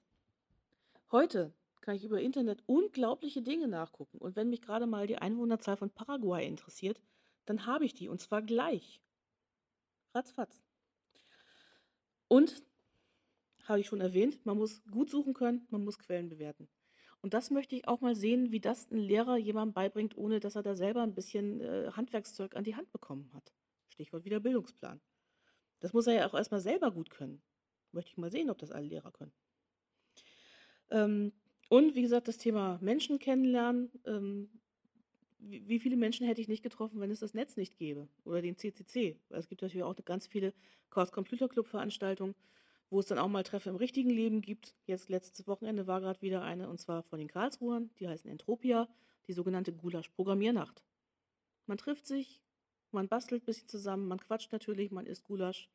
Heute kann ich über Internet unglaubliche Dinge nachgucken. Und wenn mich gerade mal die Einwohnerzahl von Paraguay interessiert, dann habe ich die und zwar gleich. Ratzfatz. Und, habe ich schon erwähnt, man muss gut suchen können, man muss Quellen bewerten. Und das möchte ich auch mal sehen, wie das ein Lehrer jemandem beibringt, ohne dass er da selber ein bisschen äh, Handwerkszeug an die Hand bekommen hat. Stichwort wieder Bildungsplan. Das muss er ja auch erstmal selber gut können. Möchte ich mal sehen, ob das alle Lehrer können. Ähm, und wie gesagt, das Thema Menschen kennenlernen. Ähm, wie, viele Menschen hätte ich nicht getroffen, wenn es das Netz nicht gäbe? Oder den CCC. Es gibt natürlich auch ganz viele Chaos Computer Club Veranstaltungen, wo es dann auch mal Treffen im richtigen Leben gibt. Jetzt letztes Wochenende war gerade wieder eine, und zwar von den Karlsruhern. Die heißen Entropia, die sogenannte Gulasch-Programmiernacht. Man trifft sich, man bastelt ein bisschen zusammen, man quatscht natürlich, man isst Gulasch.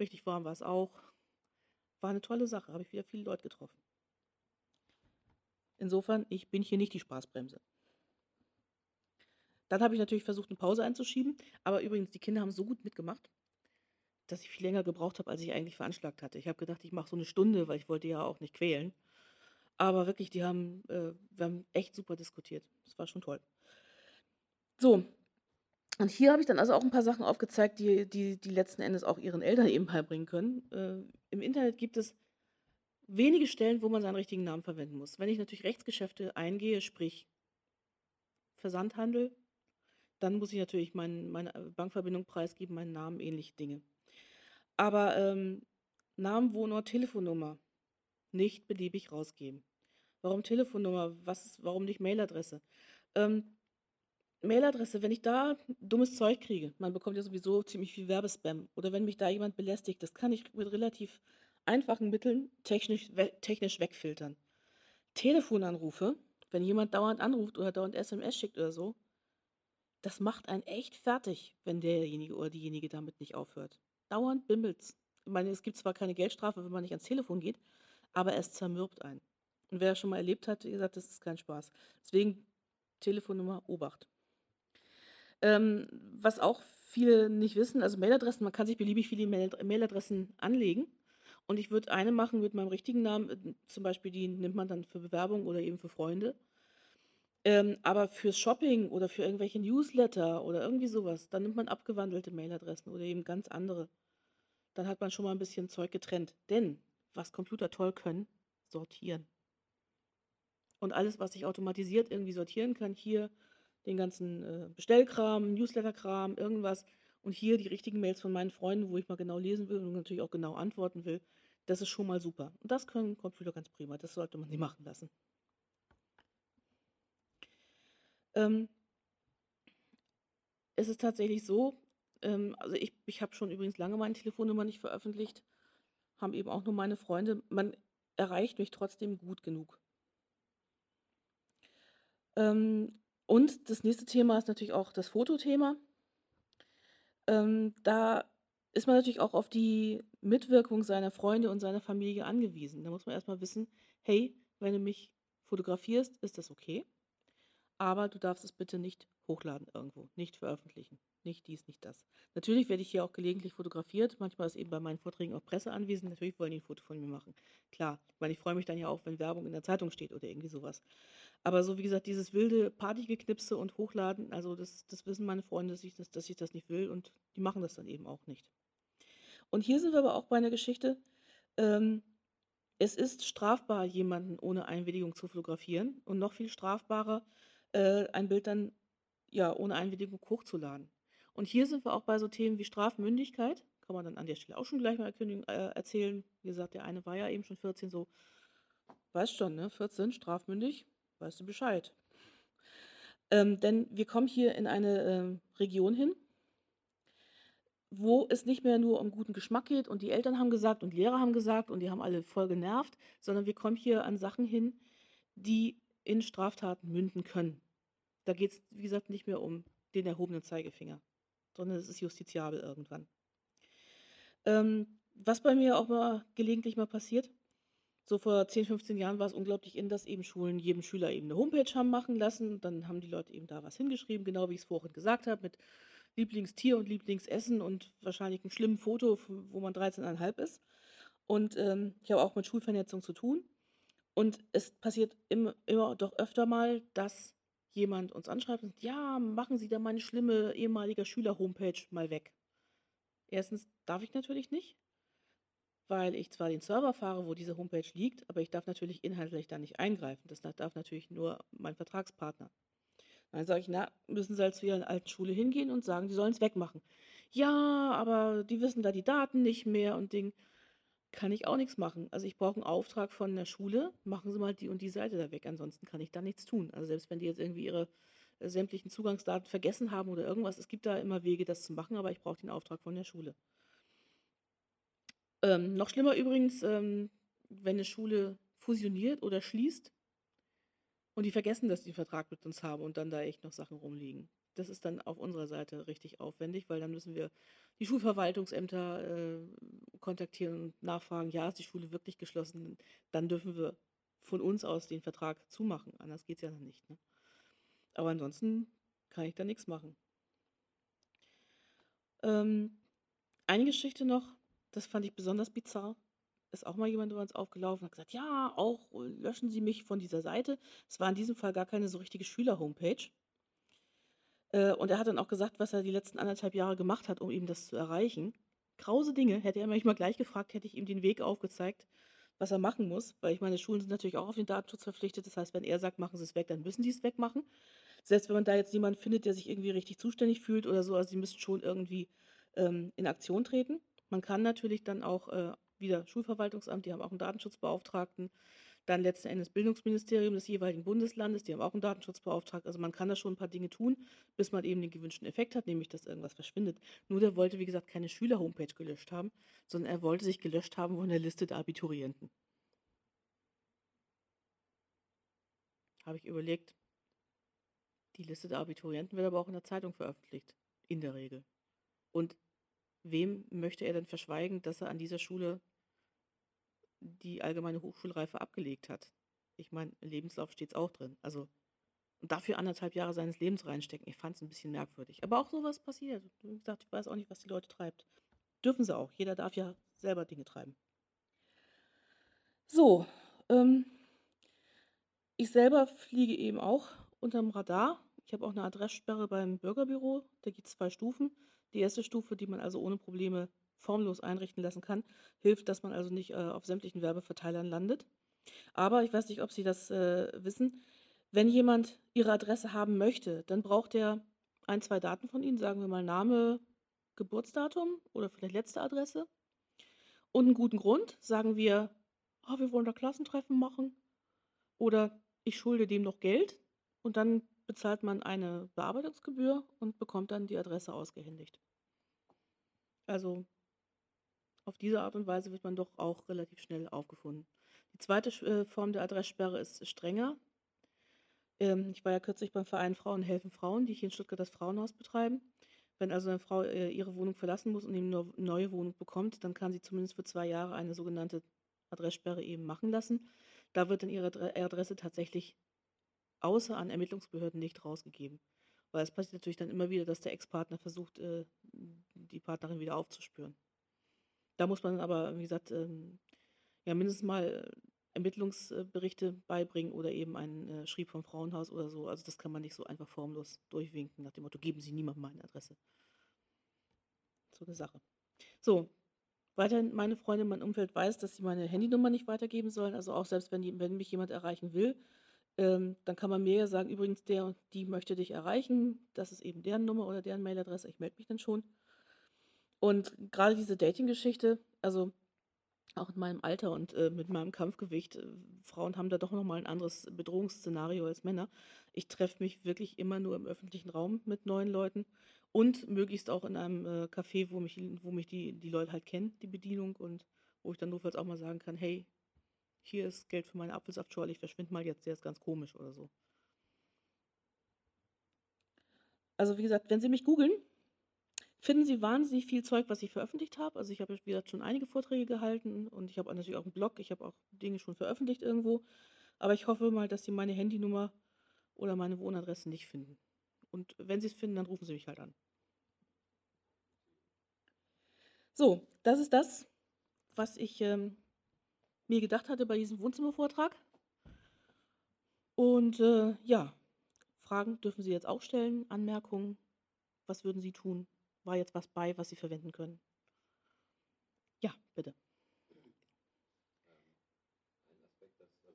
Richtig warm war es auch. War eine tolle Sache, habe ich wieder viele Leute getroffen. Insofern, ich bin hier nicht die Spaßbremse. Dann habe ich natürlich versucht, eine Pause einzuschieben. Aber übrigens, die Kinder haben so gut mitgemacht, dass ich viel länger gebraucht habe, als ich eigentlich veranschlagt hatte. Ich habe gedacht, ich mache so eine Stunde, weil ich wollte ja auch nicht quälen. Aber wirklich, die haben, äh, wir haben echt super diskutiert. Das war schon toll. So. Und hier habe ich dann also auch ein paar Sachen aufgezeigt, die, die, die letzten Endes auch ihren Eltern eben beibringen können. Äh, Im Internet gibt es wenige Stellen, wo man seinen richtigen Namen verwenden muss. Wenn ich natürlich Rechtsgeschäfte eingehe, sprich Versandhandel, dann muss ich natürlich mein, meine Bankverbindung preisgeben, meinen Namen, ähnliche Dinge. Aber ähm, Namen, Wohnort, Telefonnummer nicht beliebig rausgeben. Warum Telefonnummer? Was, warum nicht Mailadresse? Ähm, Mailadresse, wenn ich da dummes Zeug kriege, man bekommt ja sowieso ziemlich viel Werbespam, oder wenn mich da jemand belästigt, das kann ich mit relativ einfachen Mitteln technisch, we technisch wegfiltern. Telefonanrufe, wenn jemand dauernd anruft oder dauernd SMS schickt oder so, das macht einen echt fertig, wenn derjenige oder diejenige damit nicht aufhört. Dauernd bimmelt's. Ich meine, es gibt zwar keine Geldstrafe, wenn man nicht ans Telefon geht, aber es zermürbt einen. Und wer das schon mal erlebt hat, wie gesagt, das ist kein Spaß. Deswegen Telefonnummer, Obacht. Ähm, was auch viele nicht wissen, also Mailadressen, man kann sich beliebig viele Mailadressen anlegen. Und ich würde eine machen mit meinem richtigen Namen, äh, zum Beispiel die nimmt man dann für Bewerbung oder eben für Freunde. Ähm, aber fürs Shopping oder für irgendwelche Newsletter oder irgendwie sowas, dann nimmt man abgewandelte Mailadressen oder eben ganz andere. Dann hat man schon mal ein bisschen Zeug getrennt. Denn was Computer toll können, sortieren. Und alles, was ich automatisiert irgendwie sortieren kann, hier den ganzen äh, Bestellkram, Newsletterkram, irgendwas, und hier die richtigen Mails von meinen Freunden, wo ich mal genau lesen will und natürlich auch genau antworten will, das ist schon mal super. Und das können Computer ganz prima. Das sollte man nicht machen lassen. Ähm, es ist tatsächlich so, ähm, also ich, ich habe schon übrigens lange meine Telefonnummer nicht veröffentlicht, haben eben auch nur meine Freunde. Man erreicht mich trotzdem gut genug. Ähm, und das nächste Thema ist natürlich auch das Fotothema. Ähm, da ist man natürlich auch auf die Mitwirkung seiner Freunde und seiner Familie angewiesen. Da muss man erstmal wissen, hey, wenn du mich fotografierst, ist das okay, aber du darfst es bitte nicht hochladen irgendwo, nicht veröffentlichen, nicht dies, nicht das. Natürlich werde ich hier auch gelegentlich fotografiert, manchmal ist eben bei meinen Vorträgen auch Presse anwesend, natürlich wollen die ein Foto von mir machen. Klar, meine, ich freue mich dann ja auch, wenn Werbung in der Zeitung steht oder irgendwie sowas. Aber so wie gesagt, dieses wilde Partygeknipse und Hochladen, also das, das wissen meine Freunde, dass ich das, dass ich das nicht will und die machen das dann eben auch nicht. Und hier sind wir aber auch bei einer Geschichte. Ähm, es ist strafbar, jemanden ohne Einwilligung zu fotografieren und noch viel strafbarer, äh, ein Bild dann ja ohne Einwilligung hochzuladen. Und hier sind wir auch bei so Themen wie Strafmündigkeit. Kann man dann an der Stelle auch schon gleich mal äh, erzählen. Wie gesagt, der eine war ja eben schon 14, so, weißt schon, ne? 14, strafmündig weißt du Bescheid. Ähm, denn wir kommen hier in eine ähm, Region hin, wo es nicht mehr nur um guten Geschmack geht und die Eltern haben gesagt und Lehrer haben gesagt und die haben alle voll genervt, sondern wir kommen hier an Sachen hin, die in Straftaten münden können. Da geht es, wie gesagt, nicht mehr um den erhobenen Zeigefinger, sondern es ist justiziabel irgendwann. Ähm, was bei mir auch mal gelegentlich mal passiert, so vor 10, 15 Jahren war es unglaublich in, dass eben Schulen jedem Schüler eben eine Homepage haben machen lassen. Dann haben die Leute eben da was hingeschrieben, genau wie ich es vorhin gesagt habe, mit Lieblingstier und Lieblingsessen und wahrscheinlich einem schlimmen Foto, wo man 13,5 ist. Und ähm, ich habe auch mit Schulvernetzung zu tun. Und es passiert immer, immer doch öfter mal, dass jemand uns anschreibt und sagt, ja, machen Sie da meine schlimme ehemalige Schüler-Homepage mal weg. Erstens darf ich natürlich nicht. weil ich zwar den Server fahre, wo diese Homepage liegt, aber ich darf natürlich inhaltlich da nicht eingreifen. Das darf natürlich nur mein Vertragspartner. Dann sage ich, na, müssen Sie halt zu Ihrer alten Schule hingehen und sagen, die sollen es wegmachen. Ja, aber die wissen da die Daten nicht mehr und Ding. Kann ich auch nichts machen. Also ich brauche einen Auftrag von der Schule, machen Sie mal die und die Seite da weg. Ansonsten kann ich da nichts tun. Also selbst wenn die jetzt irgendwie ihre äh, sämtlichen Zugangsdaten vergessen haben oder irgendwas, es gibt da immer Wege, das zu machen, aber ich brauche den Auftrag von der Schule. Ähm, noch schlimmer übrigens, ähm, wenn eine Schule fusioniert oder schließt und die vergessen, dass die einen Vertrag mit uns haben und dann da echt noch Sachen rumliegen. Das ist dann auf unserer Seite richtig aufwendig, weil dann müssen wir die Schulverwaltungsämter äh, kontaktieren und nachfragen, ja, ist die Schule wirklich geschlossen? Dann dürfen wir von uns aus den Vertrag zumachen. Anders geht es ja dann nicht. Ne? Aber ansonsten kann ich da nichts machen. Ähm, eine Geschichte noch, das fand ich besonders bizarr. Ist auch mal jemand über uns aufgelaufen und hat gesagt, ja, auch löschen Sie mich von dieser Seite. Es war in diesem Fall gar keine so richtige Schüler-Homepage. Äh, und er hat dann auch gesagt, was er die letzten anderthalb Jahre gemacht hat, um ihm das zu erreichen. Krause Dinge. Hätte er mich mal gleich gefragt, hätte ich ihm den Weg aufgezeigt, was er machen muss. Weil ich meine, Schulen sind natürlich auch auf den Datenschutz verpflichtet. Das heißt, wenn er sagt, machen Sie es weg, dann müssen die es wegmachen. Selbst wenn man da jetzt jemanden findet, der sich irgendwie richtig zuständig fühlt oder so, also sie müssen schon irgendwie ähm, in Aktion treten. Man kann natürlich dann auch äh, wieder Schulverwaltungsamt, die haben auch einen Datenschutzbeauftragten, dann letzten Endes Bildungsministerium des jeweiligen Bundeslandes, die haben auch einen Datenschutzbeauftragten. Also man kann da schon ein paar Dinge tun, bis man eben den gewünschten Effekt hat, nämlich dass irgendwas verschwindet. Nur der wollte, wie gesagt, keine Schüler-Homepage gelöscht haben, sondern er wollte sich gelöscht haben von der Liste der Abiturienten. Habe ich überlegt, die Liste der Abiturienten wird aber auch in der Zeitung veröffentlicht, in der Regel. Und wem möchte er denn verschweigen, dass er an dieser Schule die allgemeine Hochschulreife abgelegt hat? Ich meine, im Lebenslauf steht es auch drin. Also dafür anderthalb Jahre seines Lebens reinstecken. Ich fand es ein bisschen merkwürdig. Aber auch sowas passiert. Wie gesagt, ich weiß auch nicht, was die Leute treibt. Dürfen sie auch. Jeder darf ja selber Dinge treiben. So, ähm, ich selber fliege eben auch unterm Radar. Ich habe auch eine Adresssperre beim Bürgerbüro. Da gibt es zwei Stufen. Die erste Stufe, die man also ohne Probleme formlos einrichten lassen kann, hilft, dass man also nicht äh, auf sämtlichen Werbeverteilern landet. Aber ich weiß nicht, ob Sie das äh, wissen. Wenn jemand Ihre Adresse haben möchte, dann braucht er ein, zwei Daten von Ihnen, sagen wir mal Name, Geburtsdatum oder vielleicht letzte Adresse. Und einen guten Grund, sagen wir, oh, wir wollen da Klassentreffen machen oder ich schulde dem noch Geld und dann bezahlt man eine Bearbeitungsgebühr und bekommt dann die Adresse ausgehändigt. Also auf diese Art und Weise wird man doch auch relativ schnell aufgefunden. Die zweite äh, Form der Adresssperre ist strenger. Ähm, ich war ja kürzlich beim Verein Frauen helfen Frauen, die hier in Stuttgart das Frauenhaus betreiben. Wenn also eine Frau äh, ihre Wohnung verlassen muss und eben eine neue Wohnung bekommt, dann kann sie zumindest für zwei Jahre eine sogenannte Adresssperre eben machen lassen. Da wird dann ihre Adresse tatsächlich außer an Ermittlungsbehörden nicht rausgegeben. Weil es passiert natürlich dann immer wieder, dass der Ex-Partner versucht, äh, die Partnerin wieder aufzuspüren. Da muss man aber, wie gesagt, ähm, ja, mindestens mal Ermittlungsberichte beibringen oder eben einen äh, Schrieb vom Frauenhaus oder so. Also das kann man nicht so einfach formlos durchwinken nach dem Motto, geben Sie niemandem meine Adresse. So eine Sache. So, weiterhin meine Freunde in meinem Umfeld weiß, dass sie meine Handynummer nicht weitergeben sollen. Also auch selbst wenn, die, wenn mich jemand erreichen will, ähm, dann kann man mir ja sagen, übrigens, der und die möchte dich erreichen. Das ist eben deren Nummer oder deren Mailadresse. Ich melde mich dann schon. Und gerade diese Dating-Geschichte, also auch in meinem Alter und äh, mit meinem Kampfgewicht, äh, Frauen haben da doch nochmal ein anderes Bedrohungsszenario als Männer. Ich treffe mich wirklich immer nur im öffentlichen Raum mit neuen Leuten und möglichst auch in einem äh, Café, wo mich, wo mich die, die Leute halt kennen, die Bedienung und wo ich dann notfalls auch mal sagen kann, hey, hier ist Geld für meine Apfelsaftschorle, ich verschwinde mal jetzt, der ist ganz komisch oder so. Also wie gesagt, wenn Sie mich googeln, finden Sie wahnsinnig viel Zeug, was ich veröffentlicht habe. Also ich habe, wie gesagt, schon einige Vorträge gehalten und ich habe natürlich auch einen Blog, ich habe auch Dinge schon veröffentlicht irgendwo. Aber ich hoffe mal, dass Sie meine Handynummer oder meine Wohnadresse nicht finden. Und wenn Sie es finden, dann rufen Sie mich halt an. So, das ist das, was ich ähm, mir gedacht hatte bei diesem Wohnzimmervortrag. Und äh, ja, Fragen dürfen Sie jetzt auch stellen, Anmerkungen. Was würden Sie tun? War jetzt was bei, was Sie verwenden können? Ja, bitte. also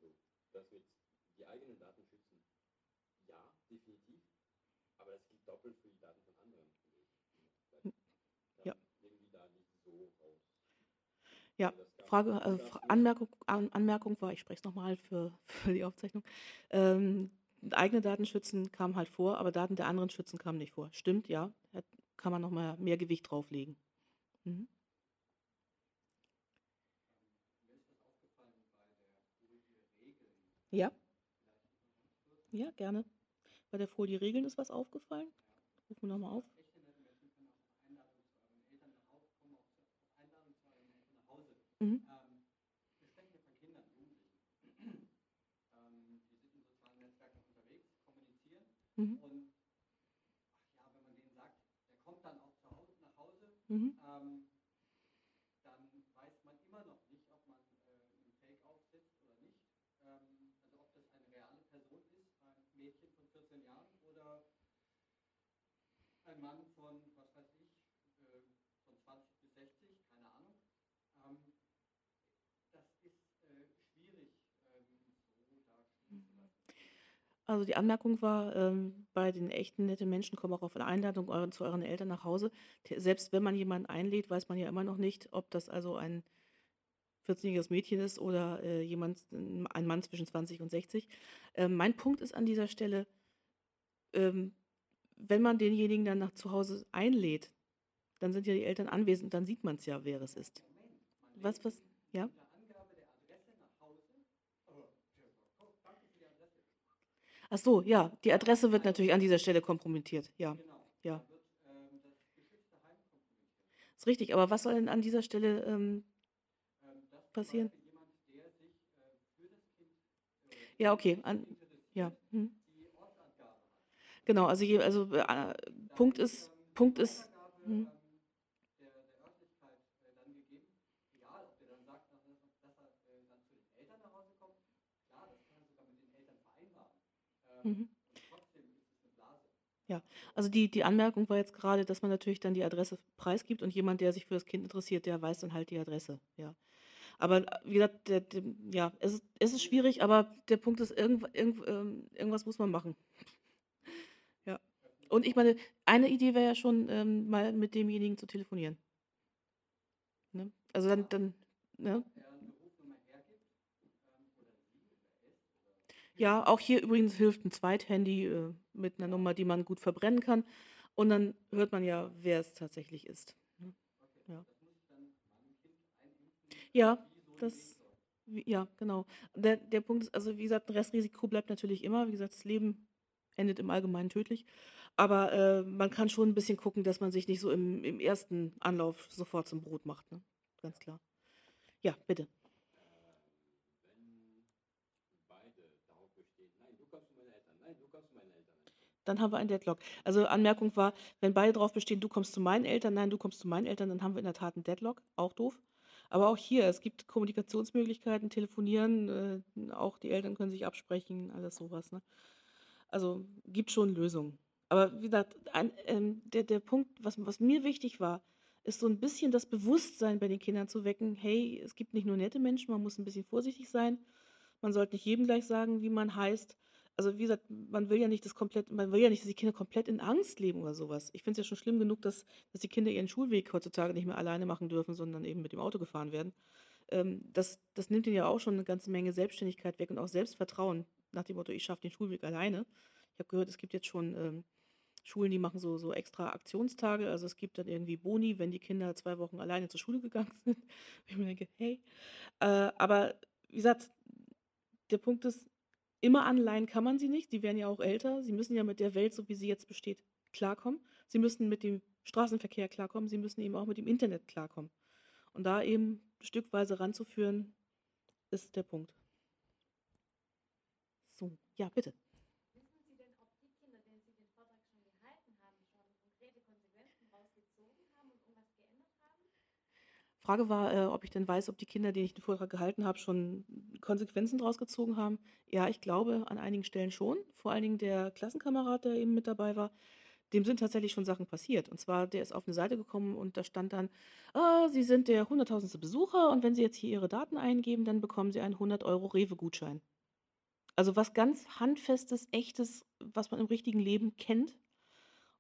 das mit die eigenen Daten schützen, ja, definitiv, aber das gilt doppelt für die Daten von anderen. Ja. so. Ja, Frage, also Anmerkung, An Anmerkung war, ich spreche es nochmal für, [LAUGHS] für die Aufzeichnung. Ähm, eigene Daten schützen kam halt vor, aber Daten der anderen schützen kam nicht vor. Stimmt, ja. Kann man nochmal mehr Gewicht drauflegen. Mhm. Ja. Ja, gerne. Bei der Folie Regeln ist was aufgefallen? Rufen wir nochmal auf. Mhm. Wir sprechen hier von Kindern, Jugendlichen. Ähm, die sind in sozialen Netzwerken unterwegs, kommunizieren Mhm. und ach ja, wenn man denen sagt, der kommt dann auch zu Hause, nach Hause, Mhm. ähm, dann weiß man immer noch nicht, ob man äh, einen Fake aufsetzt oder nicht. Ähm, also ob das eine reale Person ist, ein Mädchen von 14 Jahren oder ein Mann von, was weiß ich, äh, von 20 bis 60, keine Ahnung. Ähm, das ist äh, schwierig, ähm, so darstellen zu lassen. Also die Anmerkung war, ähm, bei den echten netten Menschen kommen auch auf eine Einladung euren, zu euren Eltern nach Hause. Te- Selbst wenn man jemanden einlädt, weiß man ja immer noch nicht, ob das also ein 14-jähriges Mädchen ist oder äh, jemand, ein Mann zwischen 20 und 60. Ähm, mein Punkt ist an dieser Stelle, ähm, wenn man denjenigen dann nach zu Hause einlädt, dann sind ja die Eltern anwesend, dann sieht man es ja, wer es ist. Was, was, ja? Unter Angabe der Adresse nach Hause. Oh, oh, danke für die Adresse. Ach so, ja, die Adresse wird natürlich an dieser Stelle kompromittiert. Ja, Genau. ja, ist richtig. Aber was soll denn an dieser Stelle ähm, passieren? Äh, äh, Ja, okay, an, ja, hm. Genau, also, je, also äh, Da Punkt ist Punkt ist, hm, ähm, der, der Örtlichkeit äh, dann gegeben. Egal, ob der dann sagt, dass er, dass er äh, dann zu den Eltern nach Hause kommt. Klar, das kann er sogar mit den Eltern vereinbaren. Ähm, mhm. eine Blase. Ja, also die, die Anmerkung war jetzt gerade, dass man natürlich dann die Adresse preisgibt und jemand, der sich für das Kind interessiert, der weiß dann halt die Adresse. Ja. Aber äh, wie gesagt, der, der, ja, es ist, es ist schwierig, aber der Punkt ist, irgend, irgend, ähm, irgendwas muss man machen. [LAUGHS] Ja. Und ich meine, eine Idee wäre ja schon, ähm, mal mit demjenigen zu telefonieren. Ne? Also dann, dann, ne? Er eine Rufnummer hergibt ähm, oder sie oder es oder Ja, auch hier übrigens hilft ein Zweithandy äh, mit einer Nummer, die man gut verbrennen kann. Und dann hört man ja, wer es tatsächlich ist. ne? Ja. Ja, das, ja, genau. Der, der Punkt ist, also wie gesagt, ein Restrisiko bleibt natürlich immer. Wie gesagt, das Leben endet im Allgemeinen tödlich. Aber äh, man kann schon ein bisschen gucken, dass man sich nicht so im, im ersten Anlauf sofort zum Brot macht. Ne? Ganz klar. Ja, bitte. Wenn beide darauf bestehen, nein, du kommst zu meinen Eltern, nein, du kommst zu meinen Eltern. Dann haben wir einen Deadlock. Also Anmerkung war, wenn beide darauf bestehen, du kommst zu meinen Eltern, nein, du kommst zu meinen Eltern, dann haben wir in der Tat einen Deadlock. Auch doof. Aber auch hier, es gibt Kommunikationsmöglichkeiten, telefonieren, äh, auch die Eltern können sich absprechen, alles sowas. Ne? Also gibt schon Lösungen. Aber wie gesagt, ein, ähm, der, der Punkt, was, was mir wichtig war, ist so ein bisschen das Bewusstsein bei den Kindern zu wecken, hey, es gibt nicht nur nette Menschen, man muss ein bisschen vorsichtig sein. Man sollte nicht jedem gleich sagen, wie man heißt. Also wie gesagt, man will ja nicht das komplett, man will ja nicht, dass die Kinder komplett in Angst leben oder sowas. Ich finde es ja schon schlimm genug, dass, dass die Kinder ihren Schulweg heutzutage nicht mehr alleine machen dürfen, sondern eben mit dem Auto gefahren werden. Ähm, das, das nimmt ihnen ja auch schon eine ganze Menge Selbstständigkeit weg und auch Selbstvertrauen nach dem Motto, ich schaffe den Schulweg alleine. Ich habe gehört, es gibt jetzt schon ähm, Schulen, die machen so, so extra Aktionstage. Also es gibt dann irgendwie Boni, wenn die Kinder zwei Wochen alleine zur Schule gegangen sind. [LAUGHS] Ich mir denke, hey. Äh, aber wie gesagt, der Punkt ist, immer anleihen kann man sie nicht. Sie werden ja auch älter. Sie müssen ja mit der Welt, so wie sie jetzt besteht, klarkommen. Sie müssen mit dem Straßenverkehr klarkommen. Sie müssen eben auch mit dem Internet klarkommen. Und da eben stückweise ranzuführen, ist der Punkt. So, ja, bitte. Wissen Sie denn, ob die Kinder, denen Sie den Vortrag schon gehalten haben, schon konkrete Konsequenzen rausgezogen haben und irgendwas geändert haben? Frage war, äh, ob ich denn weiß, ob die Kinder, denen ich den Vortrag gehalten habe, schon Konsequenzen draus gezogen haben. Ja, ich glaube an einigen Stellen schon. Vor allen Dingen der Klassenkamerad, der eben mit dabei war, dem sind tatsächlich schon Sachen passiert. Und zwar, der ist auf eine Seite gekommen und da stand dann, ah, Sie sind der hunderttausendste Besucher und wenn Sie jetzt hier Ihre Daten eingeben, dann bekommen Sie einen 100 Euro Rewe-Gutschein. Also was ganz Handfestes, Echtes, was man im richtigen Leben kennt.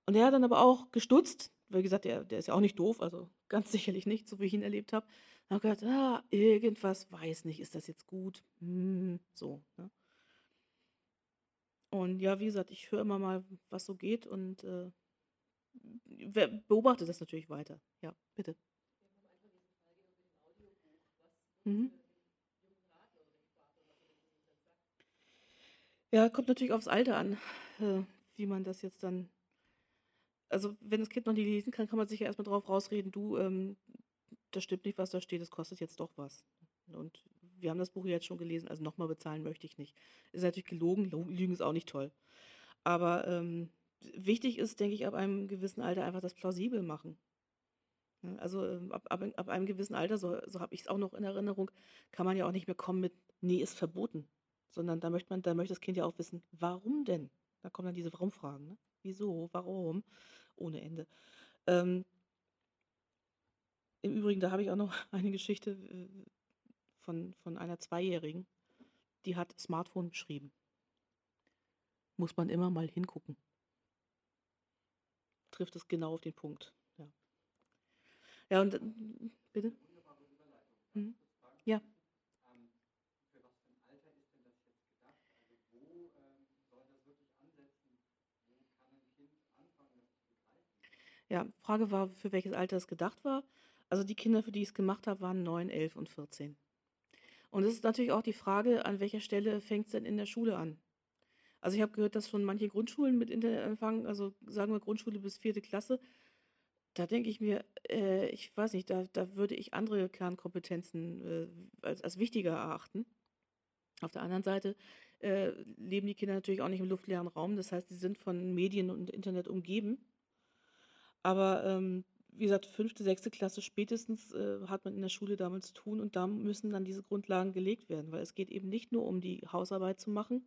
Und er hat dann aber auch gestutzt, weil gesagt, der, der ist ja auch nicht doof, also ganz [LAUGHS] sicherlich nicht, so wie ich ihn erlebt habe. Habe gedacht, ah, irgendwas weiß nicht, ist das jetzt gut? Hm, so. Ne? Und ja, wie gesagt, ich höre immer mal, was so geht und äh, beobachte das natürlich weiter. Ja, bitte. Mhm. Ja, kommt natürlich aufs Alter an, äh, wie man das jetzt dann. Also, wenn das Kind noch nicht lesen kann, kann man sich ja erstmal drauf rausreden, du, ähm, das stimmt nicht, was da steht, es kostet jetzt doch was. Und wir haben das Buch jetzt schon gelesen, also nochmal bezahlen möchte ich nicht. Ist natürlich gelogen, Lo- Lügen ist auch nicht toll. Aber ähm, wichtig ist, denke ich, ab einem gewissen Alter einfach das plausibel machen. Also ähm, ab, ab, ab einem gewissen Alter, so, so habe ich es auch noch in Erinnerung, kann man ja auch nicht mehr kommen mit, nee, ist verboten. Sondern da möchte man, da möchte das Kind ja auch wissen, warum denn? Da kommen dann diese Warum-Fragen, ne? Wieso, warum? Ohne Ende. Ähm, Im Übrigen, da habe ich auch noch [LAUGHS] eine Geschichte von, von einer Zweijährigen, die hat Smartphone beschrieben. Muss man immer mal hingucken. Trifft es genau auf den Punkt. Ja, ja und äh, bitte? Fragen. Ja. Ähm, für was für ein Alter ist denn das jetzt gedacht? Also wo ähm, soll das wirklich ansetzen? Wo kann ein Kind anfangen, das zu begreifen? Ja, Frage war, für welches Alter es gedacht war. Also die Kinder, für die ich es gemacht habe, waren 9, 11 und 14. Und es ist natürlich auch die Frage, an welcher Stelle fängt es denn in der Schule an? Also ich habe gehört, dass schon manche Grundschulen mit Internet anfangen, also sagen wir Grundschule bis vierte Klasse. Da denke ich mir, äh, ich weiß nicht, da, da würde ich andere Kernkompetenzen äh, als, als wichtiger erachten. Auf der anderen Seite äh, leben die Kinder natürlich auch nicht im luftleeren Raum. Das heißt, sie sind von Medien und Internet umgeben. Aber ähm, wie gesagt, fünfte, sechste Klasse spätestens äh, hat man in der Schule damit zu tun und da müssen dann diese Grundlagen gelegt werden, weil es geht eben nicht nur um die Hausarbeit zu machen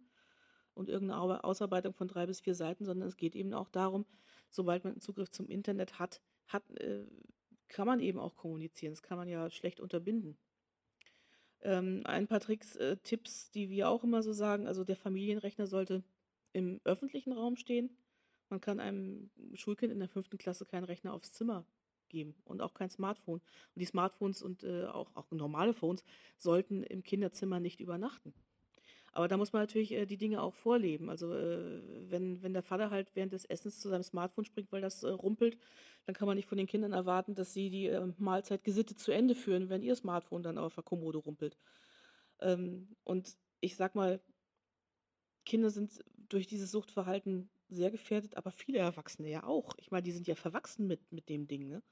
und irgendeine Au- Ausarbeitung von drei bis vier Seiten, sondern es geht eben auch darum, sobald man Zugriff zum Internet hat, hat äh, kann man eben auch kommunizieren. Das kann man ja schlecht unterbinden. Ähm, ein paar Tricks, äh, Tipps, die wir auch immer so sagen. Also der Familienrechner sollte im öffentlichen Raum stehen. Man kann einem Schulkind in der fünften Klasse keinen Rechner aufs Zimmer geben und auch kein Smartphone. Und die Smartphones und äh, auch, auch normale Phones sollten im Kinderzimmer nicht übernachten. Aber da muss man natürlich äh, die Dinge auch vorleben. Also äh, wenn, wenn der Vater halt während des Essens zu seinem Smartphone springt, weil das äh, rumpelt, dann kann man nicht von den Kindern erwarten, dass sie die äh, Mahlzeit gesittet zu Ende führen, wenn ihr Smartphone dann auf der Kommode rumpelt. Ähm, und ich sag mal, Kinder sind durch dieses Suchtverhalten sehr gefährdet, aber viele Erwachsene ja auch. Ich meine, die sind ja verwachsen mit, mit dem Ding, ne?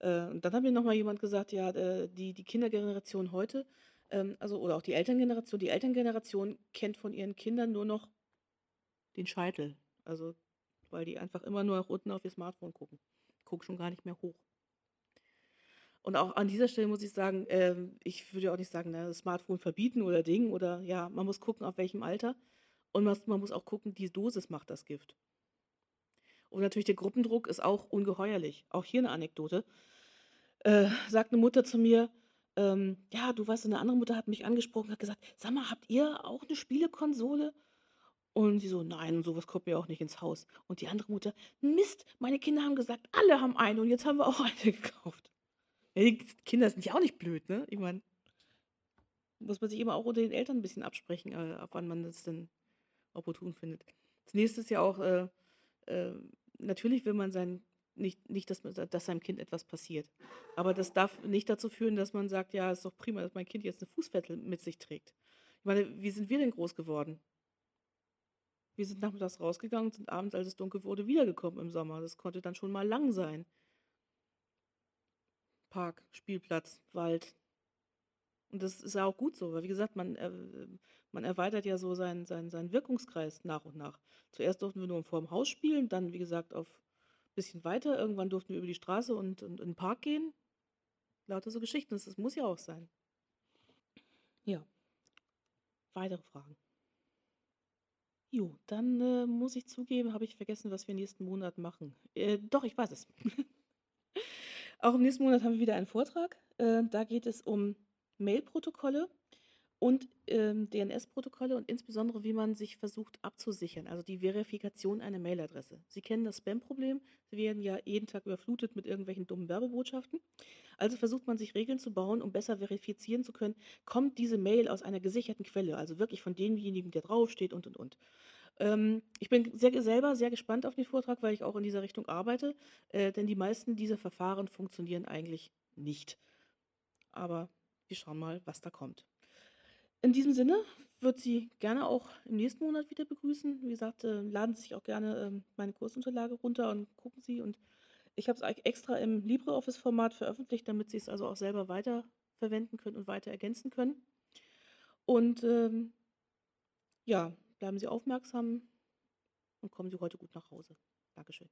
Äh, und dann hat mir noch mal jemand gesagt, ja, äh, die, die Kindergeneration heute, ähm, also oder auch die Elterngeneration, die Elterngeneration kennt von ihren Kindern nur noch den Scheitel. Also, weil die einfach immer nur nach unten auf ihr Smartphone gucken. Gucken schon gar nicht mehr hoch. Und auch an dieser Stelle muss ich sagen, ähm, ich würde auch nicht sagen, na, Smartphone verbieten oder Ding oder ja, man muss gucken, auf welchem Alter. Und man, muss auch gucken, die Dosis macht das Gift. Und natürlich der Gruppendruck ist auch ungeheuerlich. Auch hier eine Anekdote. Äh, sagt eine Mutter zu mir, ähm, ja, du weißt, eine andere Mutter hat mich angesprochen, hat gesagt, sag mal, habt ihr auch eine Spielekonsole? Und sie so, nein, sowas kommt mir auch nicht ins Haus. Und die andere Mutter, Mist, meine Kinder haben gesagt, alle haben eine und jetzt haben wir auch [LAUGHS] eine gekauft. Ja, die Kinder sind ja auch nicht blöd, ne? Ich meine, muss man sich immer auch unter den Eltern ein bisschen absprechen, äh, ab wann man das denn opportun findet. Das nächste ist ja auch, äh, äh, natürlich will man sein, nicht, nicht dass, dass seinem Kind etwas passiert. Aber das darf nicht dazu führen, dass man sagt, ja, ist doch prima, dass mein Kind jetzt eine Fußfessel mit sich trägt. Ich meine, wie sind wir denn groß geworden? Wir sind nachmittags rausgegangen sind abends, als es dunkel wurde, wiedergekommen im Sommer. Das konnte dann schon mal lang sein. Park, Spielplatz, Wald. Und das ist ja auch gut so, weil wie gesagt, man, äh, man erweitert ja so seinen, seinen, seinen Wirkungskreis nach und nach. Zuerst durften wir nur vor dem Haus spielen, dann, wie gesagt, auf ein bisschen weiter. Irgendwann durften wir über die Straße und, und in den Park gehen. Lauter so Geschichten, das, das muss ja auch sein. Ja. Weitere Fragen. Jo, dann, äh, muss ich zugeben, habe ich vergessen, was wir nächsten Monat machen. Äh, doch, ich weiß es. [LAUGHS] Auch im nächsten Monat haben wir wieder einen Vortrag. Äh, da geht es um Mail-Protokolle und, ähm, DNS-Protokolle und insbesondere, wie man sich versucht abzusichern, also die Verifikation einer Mailadresse. Sie kennen das Spam-Problem. Sie werden ja jeden Tag überflutet mit irgendwelchen dummen Werbebotschaften. Also versucht man sich Regeln zu bauen, um besser verifizieren zu können, kommt diese Mail aus einer gesicherten Quelle, also wirklich von demjenigen, der draufsteht und, und, und. Ähm, ich bin sehr, selber sehr gespannt auf den Vortrag, weil ich auch in dieser Richtung arbeite, äh, denn die meisten dieser Verfahren funktionieren eigentlich nicht. Aber wir schauen mal, was da kommt. In diesem Sinne würde Sie gerne auch im nächsten Monat wieder begrüßen. Wie gesagt, äh, laden Sie sich auch gerne ähm, meine Kursunterlage runter und gucken Sie. Und ich habe es extra im LibreOffice-Format veröffentlicht, damit Sie es also auch selber weiter verwenden können und weiter ergänzen können. Und ähm, ja, bleiben Sie aufmerksam und kommen Sie heute gut nach Hause. Dankeschön.